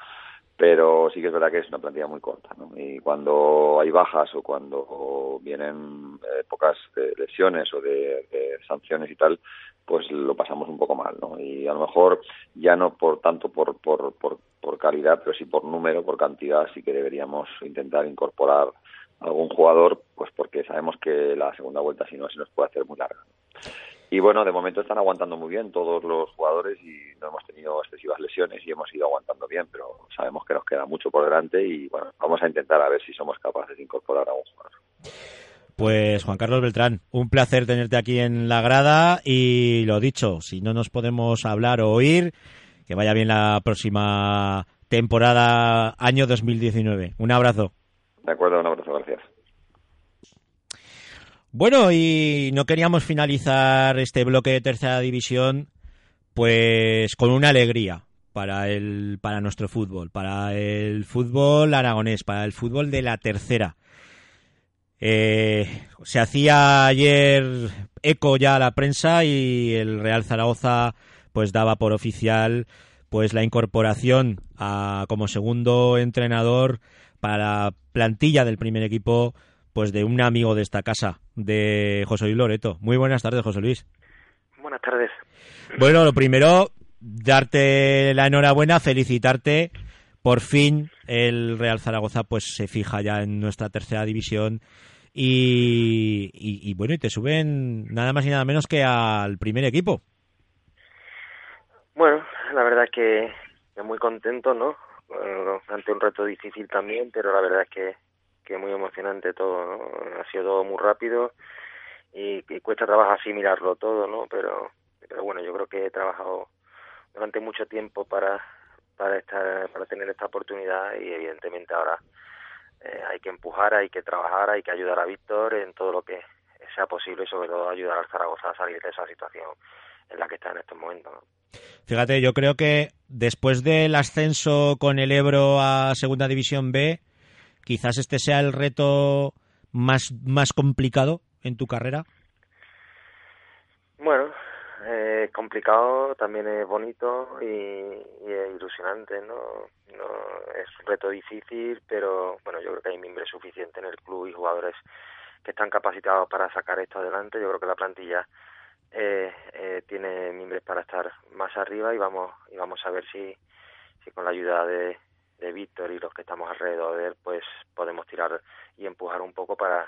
pero sí que es verdad que es una plantilla muy corta, ¿no? Y cuando hay bajas o cuando vienen épocas de lesiones o de, de sanciones y tal, pues lo pasamos un poco mal, ¿no? Y a lo mejor ya no por tanto por, por, por, por calidad, pero sí por número, por cantidad, sí que deberíamos intentar incorporar algún jugador, pues porque sabemos que la segunda vuelta, si no, se nos puede hacer muy larga. Y bueno, de momento están aguantando muy bien todos los jugadores y no hemos tenido excesivas lesiones y hemos ido aguantando bien, pero sabemos que nos queda mucho por delante y bueno, vamos a intentar a ver si somos capaces de incorporar a un jugador. Pues Juan Carlos Beltrán, un placer tenerte aquí en la grada y lo dicho, si no nos podemos hablar o oír, que vaya bien la próxima temporada año 2019. Un abrazo. De acuerdo, un abrazo, gracias. Bueno, y no queríamos finalizar este bloque de tercera división pues con una alegría para el para nuestro fútbol, para el fútbol aragonés, para el fútbol de la tercera. Eh, se hacía ayer eco ya a la prensa y el Real Zaragoza pues daba por oficial pues la incorporación a, como segundo entrenador para la plantilla del primer equipo pues de un amigo de esta casa, de José Luis Loreto. Muy buenas tardes, José Luis. Buenas tardes. Bueno, lo primero, darte la enhorabuena, felicitarte. Por fin el Real Zaragoza pues se fija ya en nuestra tercera división y, y, y bueno, y te suben nada más y nada menos que al primer equipo. Bueno, la verdad es que, muy contento, ¿no? Ante un reto difícil también, pero la verdad es que, que muy emocionante todo, ¿no? Ha sido todo muy rápido y, y cuesta trabajo asimilarlo todo, ¿no? Pero, pero bueno, yo creo que he trabajado durante mucho tiempo para para estar, para tener esta oportunidad y evidentemente ahora eh, hay que empujar, hay que trabajar, hay que ayudar a Víctor en todo lo que sea posible y sobre todo ayudar al Zaragoza a salir de esa situación en la que está en estos momentos. ¿no? Fíjate, yo creo que después del ascenso con el Ebro a Segunda División B, quizás este sea el reto más, más complicado en tu carrera. Bueno, eh, es complicado, también es bonito y, es ilusionante, ¿no? ¿no? Es un reto difícil, pero bueno, yo creo que hay miembros suficientes en el club y jugadores que están capacitados para sacar esto adelante. Yo creo que la plantilla eh, eh, tiene miembros para estar más arriba y vamos y vamos a ver si, si con la ayuda de, de Víctor y los que estamos alrededor de él, pues podemos tirar y empujar un poco para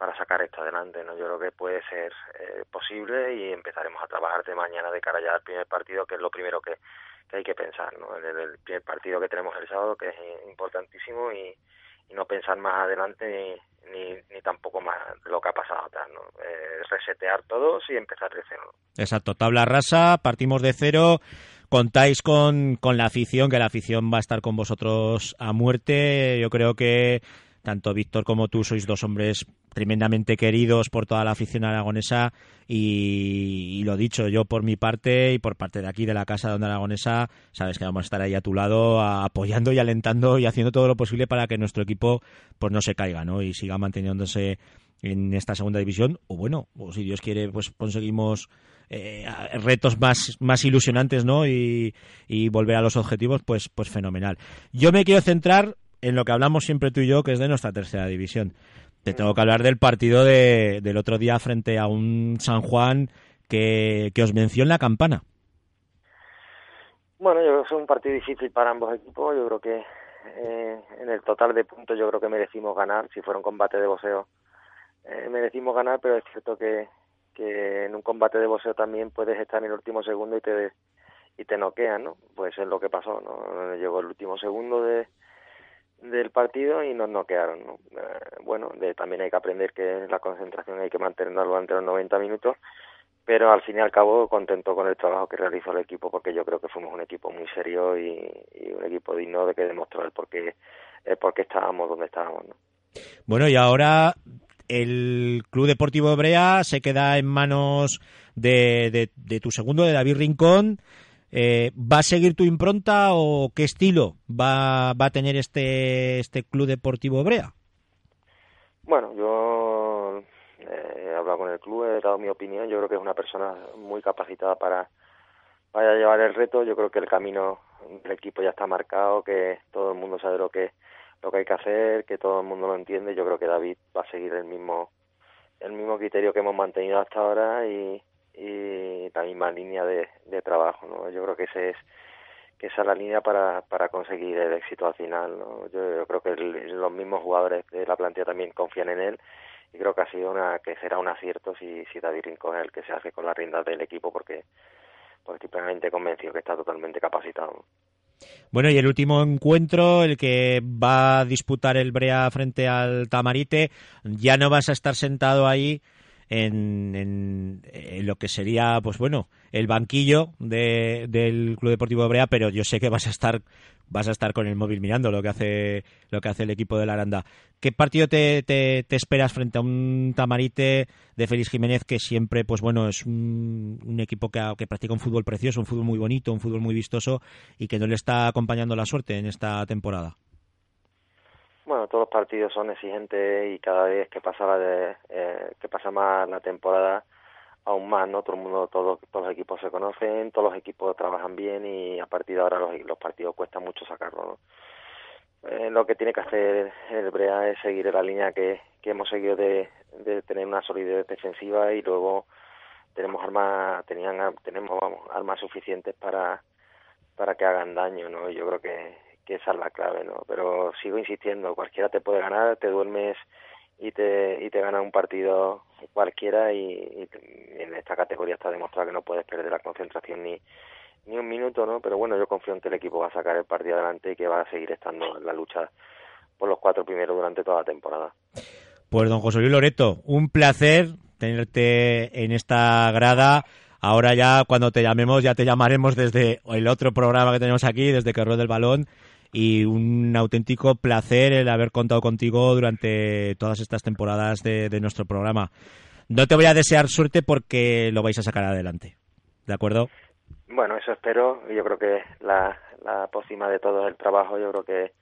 para sacar esto adelante. ¿no? Yo creo que puede ser eh, posible y empezaremos a trabajar de mañana de cara ya al primer partido, que es lo primero que, que hay que pensar. ¿no? El, primer partido que tenemos el sábado, que es importantísimo, y, y no pensar más adelante ni, ni, ni, tampoco más lo que ha pasado atrás. ¿no? Eh, resetear todos y empezar de cero. Exacto, tabla rasa, partimos de cero. Contáis con, con la afición, que la afición va a estar con vosotros a muerte. Yo creo que tanto Víctor como tú sois dos hombres tremendamente queridos por toda la afición aragonesa y, lo dicho, yo por mi parte y por parte de aquí de la Casa de Onda Aragonesa, sabes que vamos a estar ahí a tu lado apoyando y alentando y haciendo todo lo posible para que nuestro equipo pues no se caiga ¿no? y siga manteniéndose en esta segunda división o bueno, o si Dios quiere pues conseguimos eh, retos más, más ilusionantes ¿no? Y, volver a los objetivos pues, pues fenomenal. Yo me quiero centrar en lo que hablamos siempre tú y yo, que es de nuestra tercera división. Te tengo que hablar del partido de, del otro día frente a un San Juan que, que os venció en la campana. Bueno, yo creo que es un partido difícil para ambos equipos. Yo creo que eh, en el total de puntos yo creo que merecimos ganar. Si fuera un combate de boxeo, eh, merecimos ganar, pero es cierto que, que en un combate de boxeo también puedes estar en el último segundo y te y te noquean, ¿no? Pues es lo que pasó, ¿no? Llegó el último segundo de del partido y nos noquearon. ¿no? Eh, bueno, de, también hay que aprender que la concentración hay que mantenerla durante los 90 minutos, pero al fin y al cabo contento con el trabajo que realizó el equipo porque yo creo que fuimos un equipo muy serio y, y un equipo digno de que demostró el por qué, el por qué estábamos donde estábamos. ¿no? Bueno, y ahora el Club Deportivo Hebrea se queda en manos de, de, de tu segundo, de David Rincón. Eh, ¿Va a seguir tu impronta o qué estilo va, va a tener este, este Club Deportivo Brea? Bueno, yo eh, he hablado con el club, he dado mi opinión. Yo creo que es una persona muy capacitada para, para llevar el reto. Yo creo que el camino del equipo ya está marcado, que todo el mundo sabe lo que, lo que hay que hacer, que todo el mundo lo entiende. Yo creo que David va a seguir el mismo, el mismo criterio que hemos mantenido hasta ahora y, y la misma línea de, de trabajo, ¿no? Yo creo que ese es que esa es la línea para, para conseguir el éxito al final, ¿no? Yo, creo que el, los mismos jugadores de la plantilla también confían en él y creo que ha sido una que será un acierto si, si David Rincón es el que se hace con las riendas del equipo porque, porque estoy plenamente convencido que está totalmente capacitado. Bueno, y el último encuentro, el que va a disputar el Brea frente al Tamarite, ya no vas a estar sentado ahí en, en, en, lo que sería, pues bueno, el banquillo de, del Club Deportivo Brea, pero yo sé que vas a estar vas a estar con el móvil mirando lo que hace lo que hace el equipo de la Aranda. ¿Qué partido te, te, esperas frente a un Tamarite de Félix Jiménez que siempre, pues bueno, es un, equipo que, que practica un fútbol precioso, un fútbol muy bonito, un fútbol muy vistoso y que no le está acompañando la suerte en esta temporada? Bueno, todos los partidos son exigentes y cada vez que pasa de, eh, que pasa más la temporada aún más, ¿no? Todo el mundo, todos, todos los equipos se conocen, todos los equipos trabajan bien y a partir de ahora los, partidos cuesta mucho sacarlo, ¿no? Eh, lo que tiene que hacer el Brea es seguir la línea que, que hemos seguido de, de tener una solidez defensiva y luego tenemos armas, tenían, tenemos armas suficientes para para que hagan daño, ¿no? Yo creo que, que esa es la clave, ¿no? Pero sigo insistiendo, cualquiera te puede ganar, te duermes y te, y te gana un partido cualquiera y, en esta categoría está demostrado que no puedes perder la concentración ni, ni un minuto, ¿no? Pero bueno, yo confío en que el equipo va a sacar el partido adelante y que va a seguir estando en la lucha por los cuatro primeros durante toda la temporada. Pues don José Luis Loreto, un placer tenerte en esta grada. Ahora ya cuando te llamemos ya te llamaremos desde el otro programa que tenemos aquí, desde que rueda el balón y un auténtico placer el haber contado contigo durante todas estas temporadas de, de, nuestro programa. No te voy a desear suerte porque lo vais a sacar adelante, ¿de acuerdo? Bueno, eso espero. Yo creo que la, la pócima de todo el trabajo, yo creo que,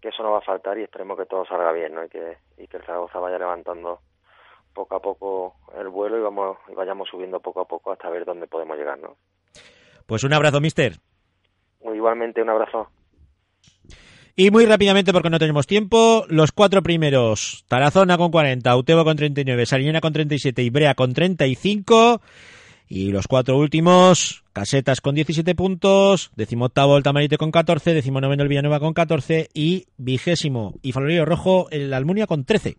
que eso no va a faltar y esperemos que todo salga bien, ¿no? Y que, y que el Zaragoza vaya levantando poco a poco el vuelo y vamos y vayamos subiendo poco a poco hasta ver dónde podemos llegar, ¿no? Pues un abrazo, mister. Igualmente, un abrazo. Y muy rápidamente, porque no tenemos tiempo, los cuatro primeros, Tarazona con 40, Utebo con 39, Sariñena con 37 y Brea con 35. Y los cuatro últimos, Casetas con 17 puntos, decimoctavo el Tamarite con 14, decimonoveno el Villanueva con 14 y vigésimo y Florillo Rojo el Almunia con 13.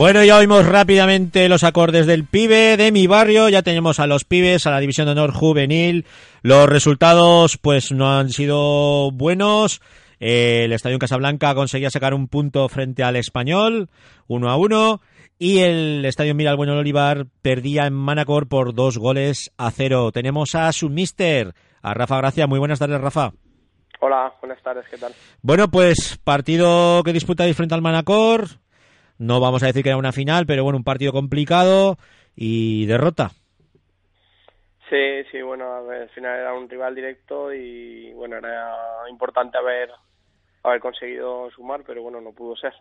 Bueno, ya oímos rápidamente los acordes del pibe de mi barrio. Ya tenemos a los pibes, a la división de honor juvenil. Los resultados, pues, no han sido buenos. Eh, el Estadio Casablanca conseguía sacar un punto frente al Español, uno a uno. Y el Estadio Mira Bueno Olivar perdía en Manacor por dos goles a cero. Tenemos a su mister, a Rafa Gracia. Muy buenas tardes, Rafa. Hola, buenas tardes, ¿qué tal? Bueno, pues partido que disputáis frente al Manacor. No vamos a decir que era una final, pero bueno, un partido complicado y derrota. Sí, sí, bueno, al final era un rival directo y bueno, era importante haber, haber conseguido sumar, pero bueno, no pudo ser.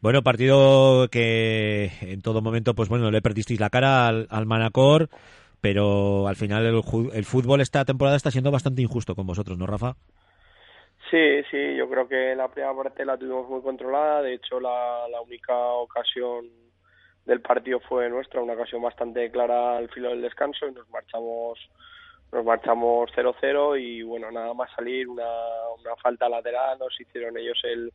Bueno, partido que en todo momento, pues bueno, le perdisteis la cara al, al Manacor, pero al final el, el fútbol esta temporada está siendo bastante injusto con vosotros, ¿no, Rafa? Sí, sí, yo creo que la primera parte la tuvimos muy controlada. De hecho, la, la única ocasión del partido fue nuestra, una ocasión bastante clara al filo del descanso y nos marchamos nos marchamos 0-0 y bueno, nada más salir una, una falta lateral, nos hicieron ellos el,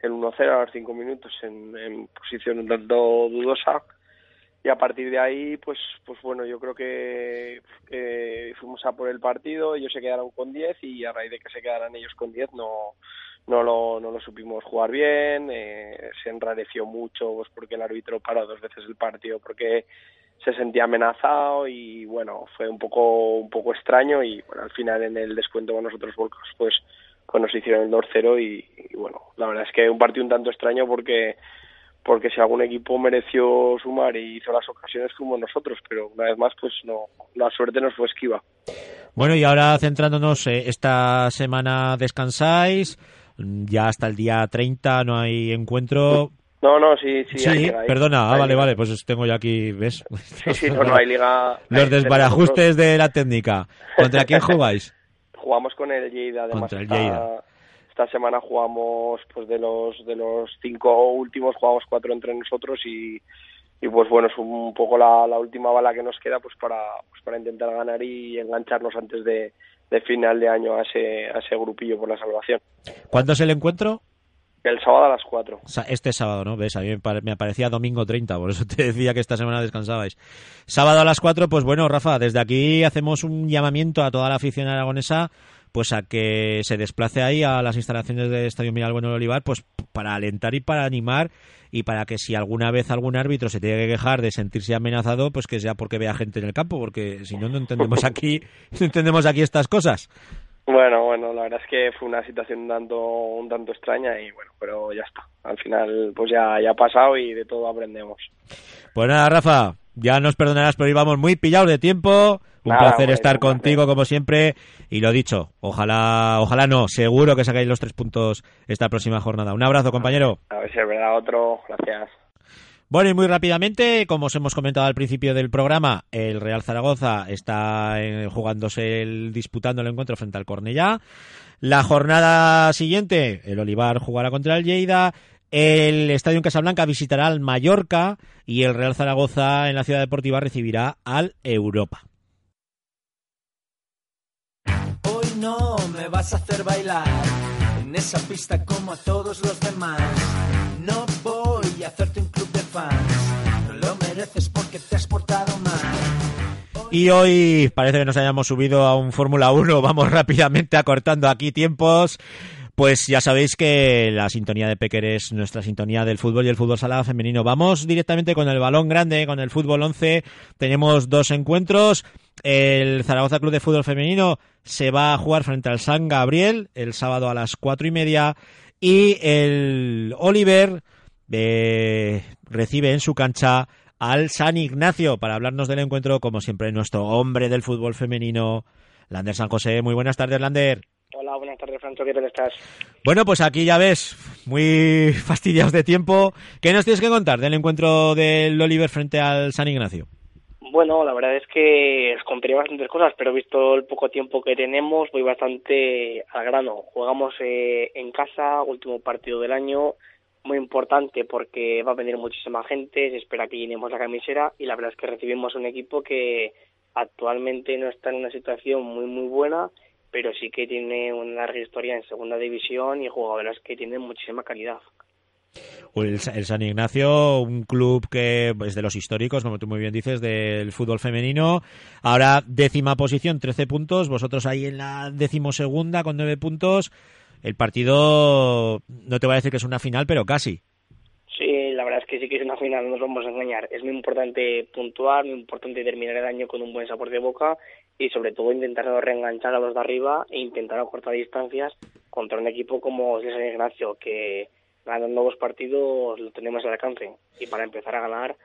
el 1-0 a los 5 minutos en, en posición un tanto dudosa y a partir de ahí pues pues bueno yo creo que eh, fuimos a por el partido ellos se quedaron con 10 y a raíz de que se quedaran ellos con 10 no no lo, no lo supimos jugar bien eh, se enrareció mucho pues porque el árbitro paró dos veces el partido porque se sentía amenazado y bueno fue un poco un poco extraño y bueno al final en el descuento con nosotros volcos pues pues nos hicieron el 2-0 y, y bueno la verdad es que un partido un tanto extraño porque porque si algún equipo mereció sumar y hizo las ocasiones fuimos nosotros, pero una vez más pues no la suerte nos fue esquiva. Bueno, y ahora centrándonos, eh, esta semana descansáis, ya hasta el día 30 no hay encuentro. No, no, sí, sí. Sí, hay liga, perdona, ah, vale, liga. vale, pues tengo yo aquí, ¿ves? Sí, sí, no, no hay liga. [laughs] Los hay- desbarajustes de la técnica. ¿Contra quién [laughs] jugáis? Jugamos con el Lleida, además. Contra el Lleida. Esta semana jugamos, pues de los de los cinco últimos, jugamos cuatro entre nosotros y, y pues bueno, es un poco la, la última bala que nos queda pues para, pues para intentar ganar y engancharnos antes de, de final de año a ese, a ese grupillo por la salvación. ¿Cuándo es el encuentro? El sábado a las cuatro. O sea, este sábado, ¿no? ¿Ves? A mí me pare- me aparecía domingo 30, por eso [laughs] te decía que esta semana descansabais. Sábado a las 4, pues bueno, Rafa, desde aquí hacemos un llamamiento a toda la afición aragonesa pues a que se desplace ahí a las instalaciones del Estadio Miral Bueno del Olivar, pues para alentar y para animar y para que si alguna vez algún árbitro se tiene que quejar de sentirse amenazado, pues que sea porque vea gente en el campo, porque si no, no entendemos [laughs] aquí, no entendemos aquí estas cosas. Bueno, bueno, la verdad es que fue una situación un tanto, un tanto extraña y bueno, pero ya está. Al final, pues ya, ya ha pasado y de todo aprendemos. Pues nada, Rafa, ya nos perdonarás, pero íbamos muy pillados de tiempo. Un Nada, placer hombre, estar un placer. contigo, como siempre. Y lo dicho, ojalá, ojalá no, seguro que sacáis los tres puntos esta próxima jornada. Un abrazo, compañero. A ver si es verdad otro. Gracias. Bueno, y muy rápidamente, como os hemos comentado al principio del programa, el Real Zaragoza está eh, jugándose el, disputando el encuentro frente al Cornellá. La jornada siguiente, el Olivar jugará contra el Lleida. El Estadio Casablanca visitará al Mallorca y el Real Zaragoza en la Ciudad Deportiva recibirá al Europa. Hoy no me vas a hacer bailar en esa pista como a todos los demás. No voy a hacerte un club de fans. No lo mereces porque te has portado mal. Y hoy parece que nos hayamos subido a un Fórmula 1. [laughs] Vamos rápidamente acortando aquí tiempos. Pues ya sabéis que la sintonía de Pecker es nuestra sintonía del fútbol y el fútbol salada femenino. Vamos directamente con el balón grande, con el fútbol 11. Tenemos dos encuentros. El Zaragoza Club de Fútbol Femenino se va a jugar frente al San Gabriel el sábado a las cuatro y media. Y el Oliver eh, recibe en su cancha al San Ignacio para hablarnos del encuentro, como siempre, nuestro hombre del fútbol femenino, Lander San José. Muy buenas tardes, Lander. Buenas tardes, Francho, ¿qué tal estás? Bueno, pues aquí ya ves, muy [laughs] fastidiados de tiempo. ¿Qué nos tienes que contar del encuentro del Oliver frente al San Ignacio? Bueno, la verdad es que os contaría bastantes cosas, pero visto el poco tiempo que tenemos, voy bastante al grano. Jugamos eh, en casa, último partido del año, muy importante porque va a venir muchísima gente, se espera que llenemos la camisera y la verdad es que recibimos un equipo que actualmente no está en una situación muy muy buena pero sí que tiene una larga historia en segunda división y jugadores que tienen muchísima calidad. El, el, San Ignacio, un club que es de los históricos, como tú muy bien dices, del fútbol femenino. Ahora décima posición, 13 puntos. Vosotros ahí en la decimosegunda con 9 puntos. El partido, no te voy a decir que es una final, pero casi. Sí, la verdad es que sí que es una final, no nos vamos a engañar. Es muy importante puntuar, muy importante terminar el año con un buen sabor de boca y sobre todo intentar reenganchar a los de arriba e intentar acortar distancias contra un equipo como el San Ignacio, que ganando nuevos partidos lo tenemos al alcance. Y para empezar a ganar,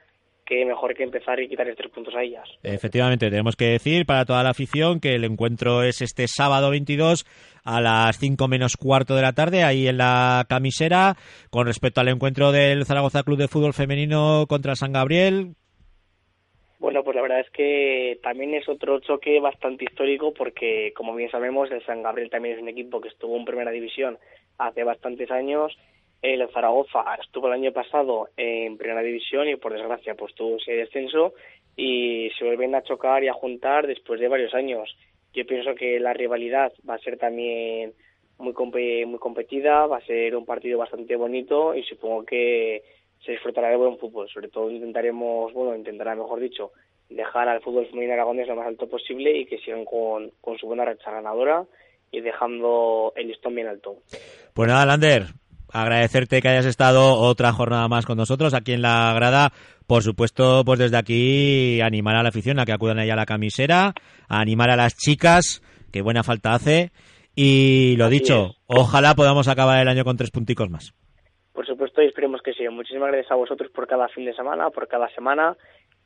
qué mejor que empezar y quitarles tres puntos a ellas. Efectivamente, tenemos que decir para toda la afición que el encuentro es este sábado 22 a las 5 menos cuarto de la tarde, ahí en la camisera. Con respecto al encuentro del Zaragoza Club de Fútbol Femenino contra San Gabriel, bueno, pues la verdad es que también es otro choque bastante histórico porque, como bien sabemos, el San Gabriel también es un equipo que estuvo en primera división hace bastantes años. El Zaragoza estuvo el año pasado en primera división y, por desgracia, pues tuvo ese descenso y se vuelven a chocar y a juntar después de varios años. Yo pienso que la rivalidad va a ser también muy, muy competida, va a ser un partido bastante bonito y supongo que se disfrutará de buen fútbol. Sobre todo intentaremos, bueno, intentará, mejor dicho, dejar al fútbol femenino aragonés lo más alto posible y que sigan con, con su buena racha ganadora y dejando el listón bien alto. Pues nada, Lander, agradecerte que hayas estado otra jornada más con nosotros aquí en la grada. Por supuesto, pues desde aquí animar a la afición a que acudan allá a la camisera, a animar a las chicas, que buena falta hace. Y lo dicho, ojalá podamos acabar el año con tres punticos más. Por supuesto, y esperemos que sí. Muchísimas gracias a vosotros por cada fin de semana, por cada semana.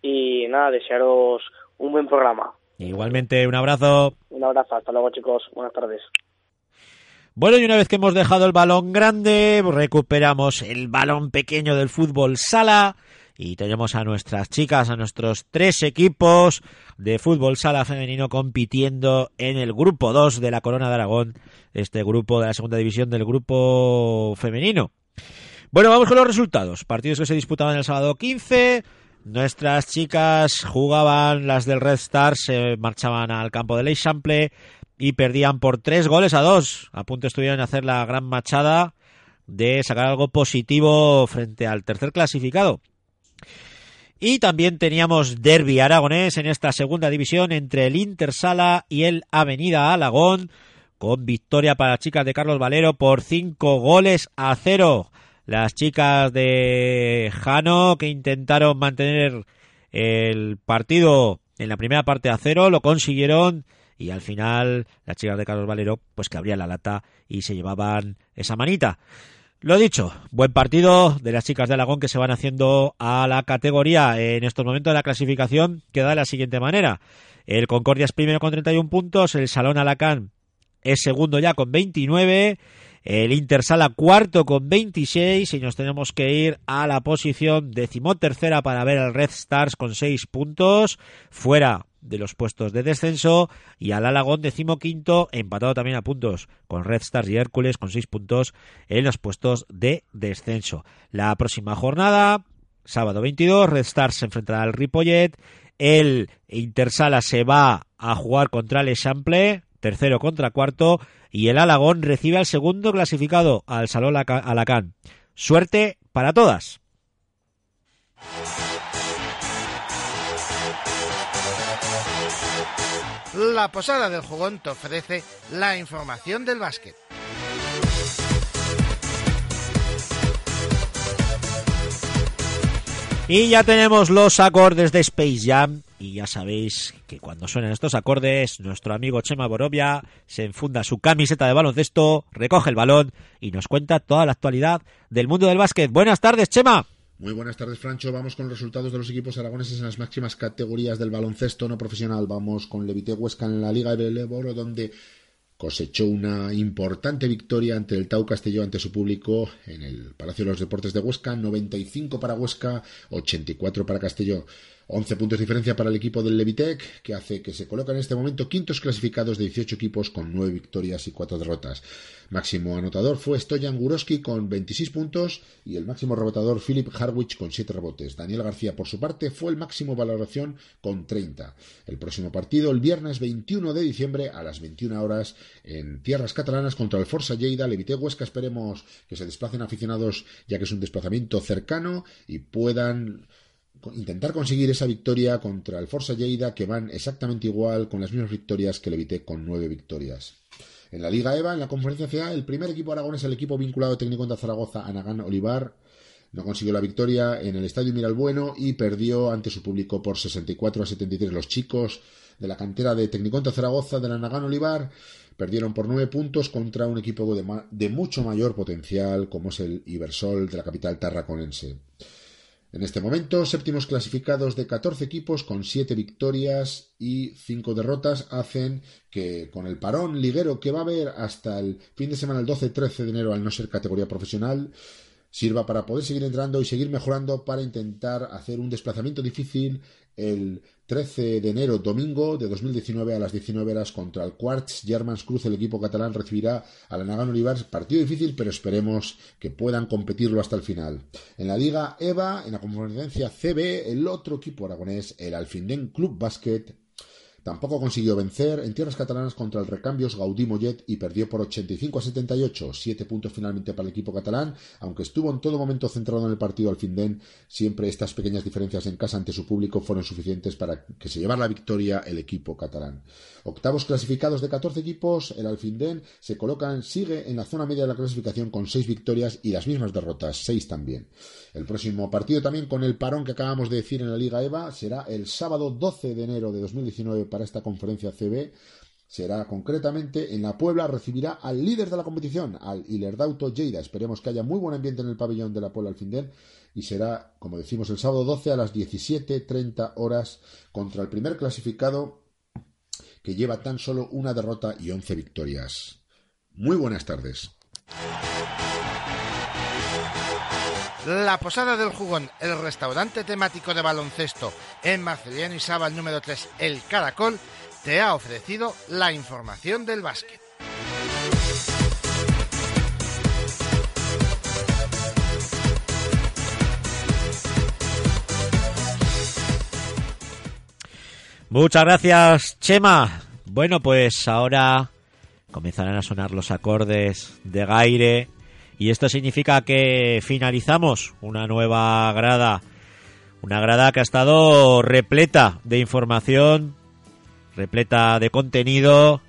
Y nada, desearos un buen programa. Igualmente, un abrazo. Un abrazo. Hasta luego, chicos. Buenas tardes. Bueno, y una vez que hemos dejado el balón grande, recuperamos el balón pequeño del fútbol sala y tenemos a nuestras chicas, a nuestros tres equipos de fútbol sala femenino compitiendo en el grupo 2 de la Corona de Aragón, este grupo de la segunda división del grupo femenino. Bueno, vamos con los resultados. Partidos que se disputaban el sábado 15. Nuestras chicas jugaban, las del Red Star se marchaban al campo de Leixample y perdían por tres goles a dos. A punto estuvieron a hacer la gran machada de sacar algo positivo frente al tercer clasificado. Y también teníamos derby aragonés en esta segunda división entre el Intersala y el Avenida Alagón, con victoria para las chicas de Carlos Valero por cinco goles a cero. Las chicas de Jano que intentaron mantener el partido en la primera parte a cero lo consiguieron y al final las chicas de Carlos Valero pues que abrían la lata y se llevaban esa manita. Lo dicho, buen partido de las chicas de Alagón que se van haciendo a la categoría en estos momentos la clasificación queda de la siguiente manera. El Concordia es primero con 31 puntos, el Salón Alacán es segundo ya con 29 el Intersala cuarto con 26 y nos tenemos que ir a la posición decimotercera para ver al Red Stars con 6 puntos. Fuera de los puestos de descenso y al Alagón decimoquinto empatado también a puntos con Red Stars y Hércules con seis puntos en los puestos de descenso. La próxima jornada, sábado 22, Red Stars se enfrentará al Ripollet, el Intersala se va a jugar contra el Chample, tercero contra cuarto, y el Alagón recibe al segundo clasificado, al Salón Alacán. Suerte para todas. La Posada del Jugón te ofrece la información del básquet. Y ya tenemos los acordes de Space Jam. Y ya sabéis que cuando suenan estos acordes, nuestro amigo Chema Borovia se enfunda su camiseta de baloncesto, recoge el balón y nos cuenta toda la actualidad del mundo del básquet. Buenas tardes, Chema. Muy buenas tardes, Francho. Vamos con los resultados de los equipos aragoneses en las máximas categorías del baloncesto no profesional. Vamos con Levite Huesca en la Liga de Leboro, donde cosechó una importante victoria ante el Tau Castelló ante su público en el Palacio de los Deportes de Huesca, 95 para Huesca, 84 para Castelló. 11 puntos de diferencia para el equipo del Levitec, que hace que se coloca en este momento quintos clasificados de 18 equipos con 9 victorias y 4 derrotas. Máximo anotador fue Stoyan Guroski con 26 puntos y el máximo rebotador Philip Harwich con 7 rebotes. Daniel García, por su parte, fue el máximo valoración con 30. El próximo partido, el viernes 21 de diciembre a las 21 horas en tierras catalanas contra el Forza Lleida. Levitec Huesca, esperemos que se desplacen aficionados ya que es un desplazamiento cercano y puedan intentar conseguir esa victoria contra el Forza Lleida, que van exactamente igual con las mismas victorias que le evité con nueve victorias. En la Liga EVA, en la conferencia CA, el primer equipo aragonés, el equipo vinculado técnico de Zaragoza, Anagán Olivar, no consiguió la victoria en el Estadio Miralbueno y perdió ante su público por 64 a 73. Los chicos de la cantera de Tecniconta Zaragoza del Anagán Olivar perdieron por nueve puntos contra un equipo de, de, mucho mayor potencial como es el Ibersol de la capital tarraconense. En este momento, séptimos clasificados de 14 equipos con 7 victorias y 5 derrotas hacen que con el parón liguero que va a haber hasta el fin de semana el 12-13 de enero al no ser categoría profesional, sirva para poder seguir entrando y seguir mejorando para intentar hacer un desplazamiento difícil el 13 de enero, domingo de 2019 a las 19 horas contra el Quartz Germans Cruz. El equipo catalán recibirá a la Nagan Olivars. Partido difícil, pero esperemos que puedan competirlo hasta el final. En la Liga EVA, en la conferencia CB, el otro equipo aragonés, el Alfindén Club Basket, Tampoco consiguió vencer en tierras catalanas contra el Recambios Gaudí Mollet y perdió por 85 a 78, siete puntos finalmente para el equipo catalán, aunque estuvo en todo momento centrado en el partido al siempre estas pequeñas diferencias en casa ante su público fueron suficientes para que se llevara la victoria el equipo catalán. Octavos clasificados de 14 equipos, el Alfindén se colocan, sigue en la zona media de la clasificación con seis victorias y las mismas derrotas, seis también. El próximo partido también con el parón que acabamos de decir en la Liga EVA será el sábado 12 de enero de 2019 para esta conferencia CB. Será concretamente en la Puebla, recibirá al líder de la competición, al Hilerdauto Lleida. Esperemos que haya muy buen ambiente en el pabellón de la Puebla al Findén y será, como decimos, el sábado 12 a las 17.30 horas contra el primer clasificado que lleva tan solo una derrota y 11 victorias. Muy buenas tardes. La Posada del Jugón, el restaurante temático de baloncesto en Marceliano y Saba, número 3, El Caracol, te ha ofrecido la información del básquet. Muchas gracias, Chema. Bueno, pues ahora comenzarán a sonar los acordes de Gaire y esto significa que finalizamos una nueva grada, una grada que ha estado repleta de información, repleta de contenido.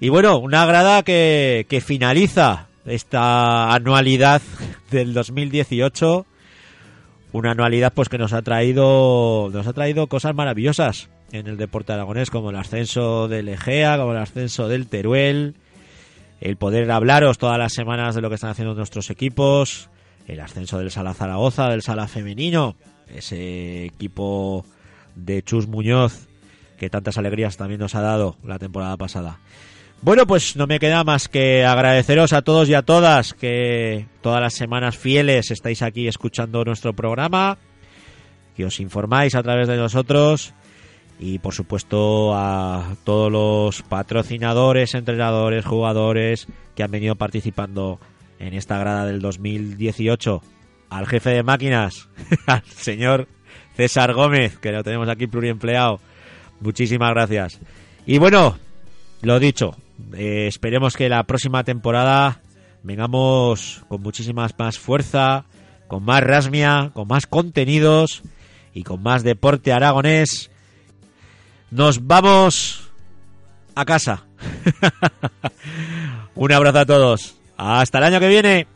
Y bueno, una grada que, que finaliza esta anualidad [laughs] del 2018 una anualidad pues que nos ha traído nos ha traído cosas maravillosas en el deporte aragonés como el ascenso del Egea, como el ascenso del Teruel, el poder hablaros todas las semanas de lo que están haciendo nuestros equipos, el ascenso del Sala Zaragoza, del Sala Femenino, ese equipo de Chus Muñoz que tantas alegrías también nos ha dado la temporada pasada. Bueno, pues no me queda más que agradeceros a todos y a todas que todas las semanas fieles estáis aquí escuchando nuestro programa, que os informáis a través de nosotros y por supuesto a todos los patrocinadores, entrenadores, jugadores que han venido participando en esta grada del 2018. Al jefe de máquinas, [laughs] al señor César Gómez, que lo tenemos aquí pluriempleado. Muchísimas gracias. Y bueno, lo dicho, eh, esperemos que la próxima temporada vengamos con muchísimas más fuerza, con más rasmia, con más contenidos y con más deporte aragonés. Nos vamos a casa. [laughs] Un abrazo a todos. Hasta el año que viene.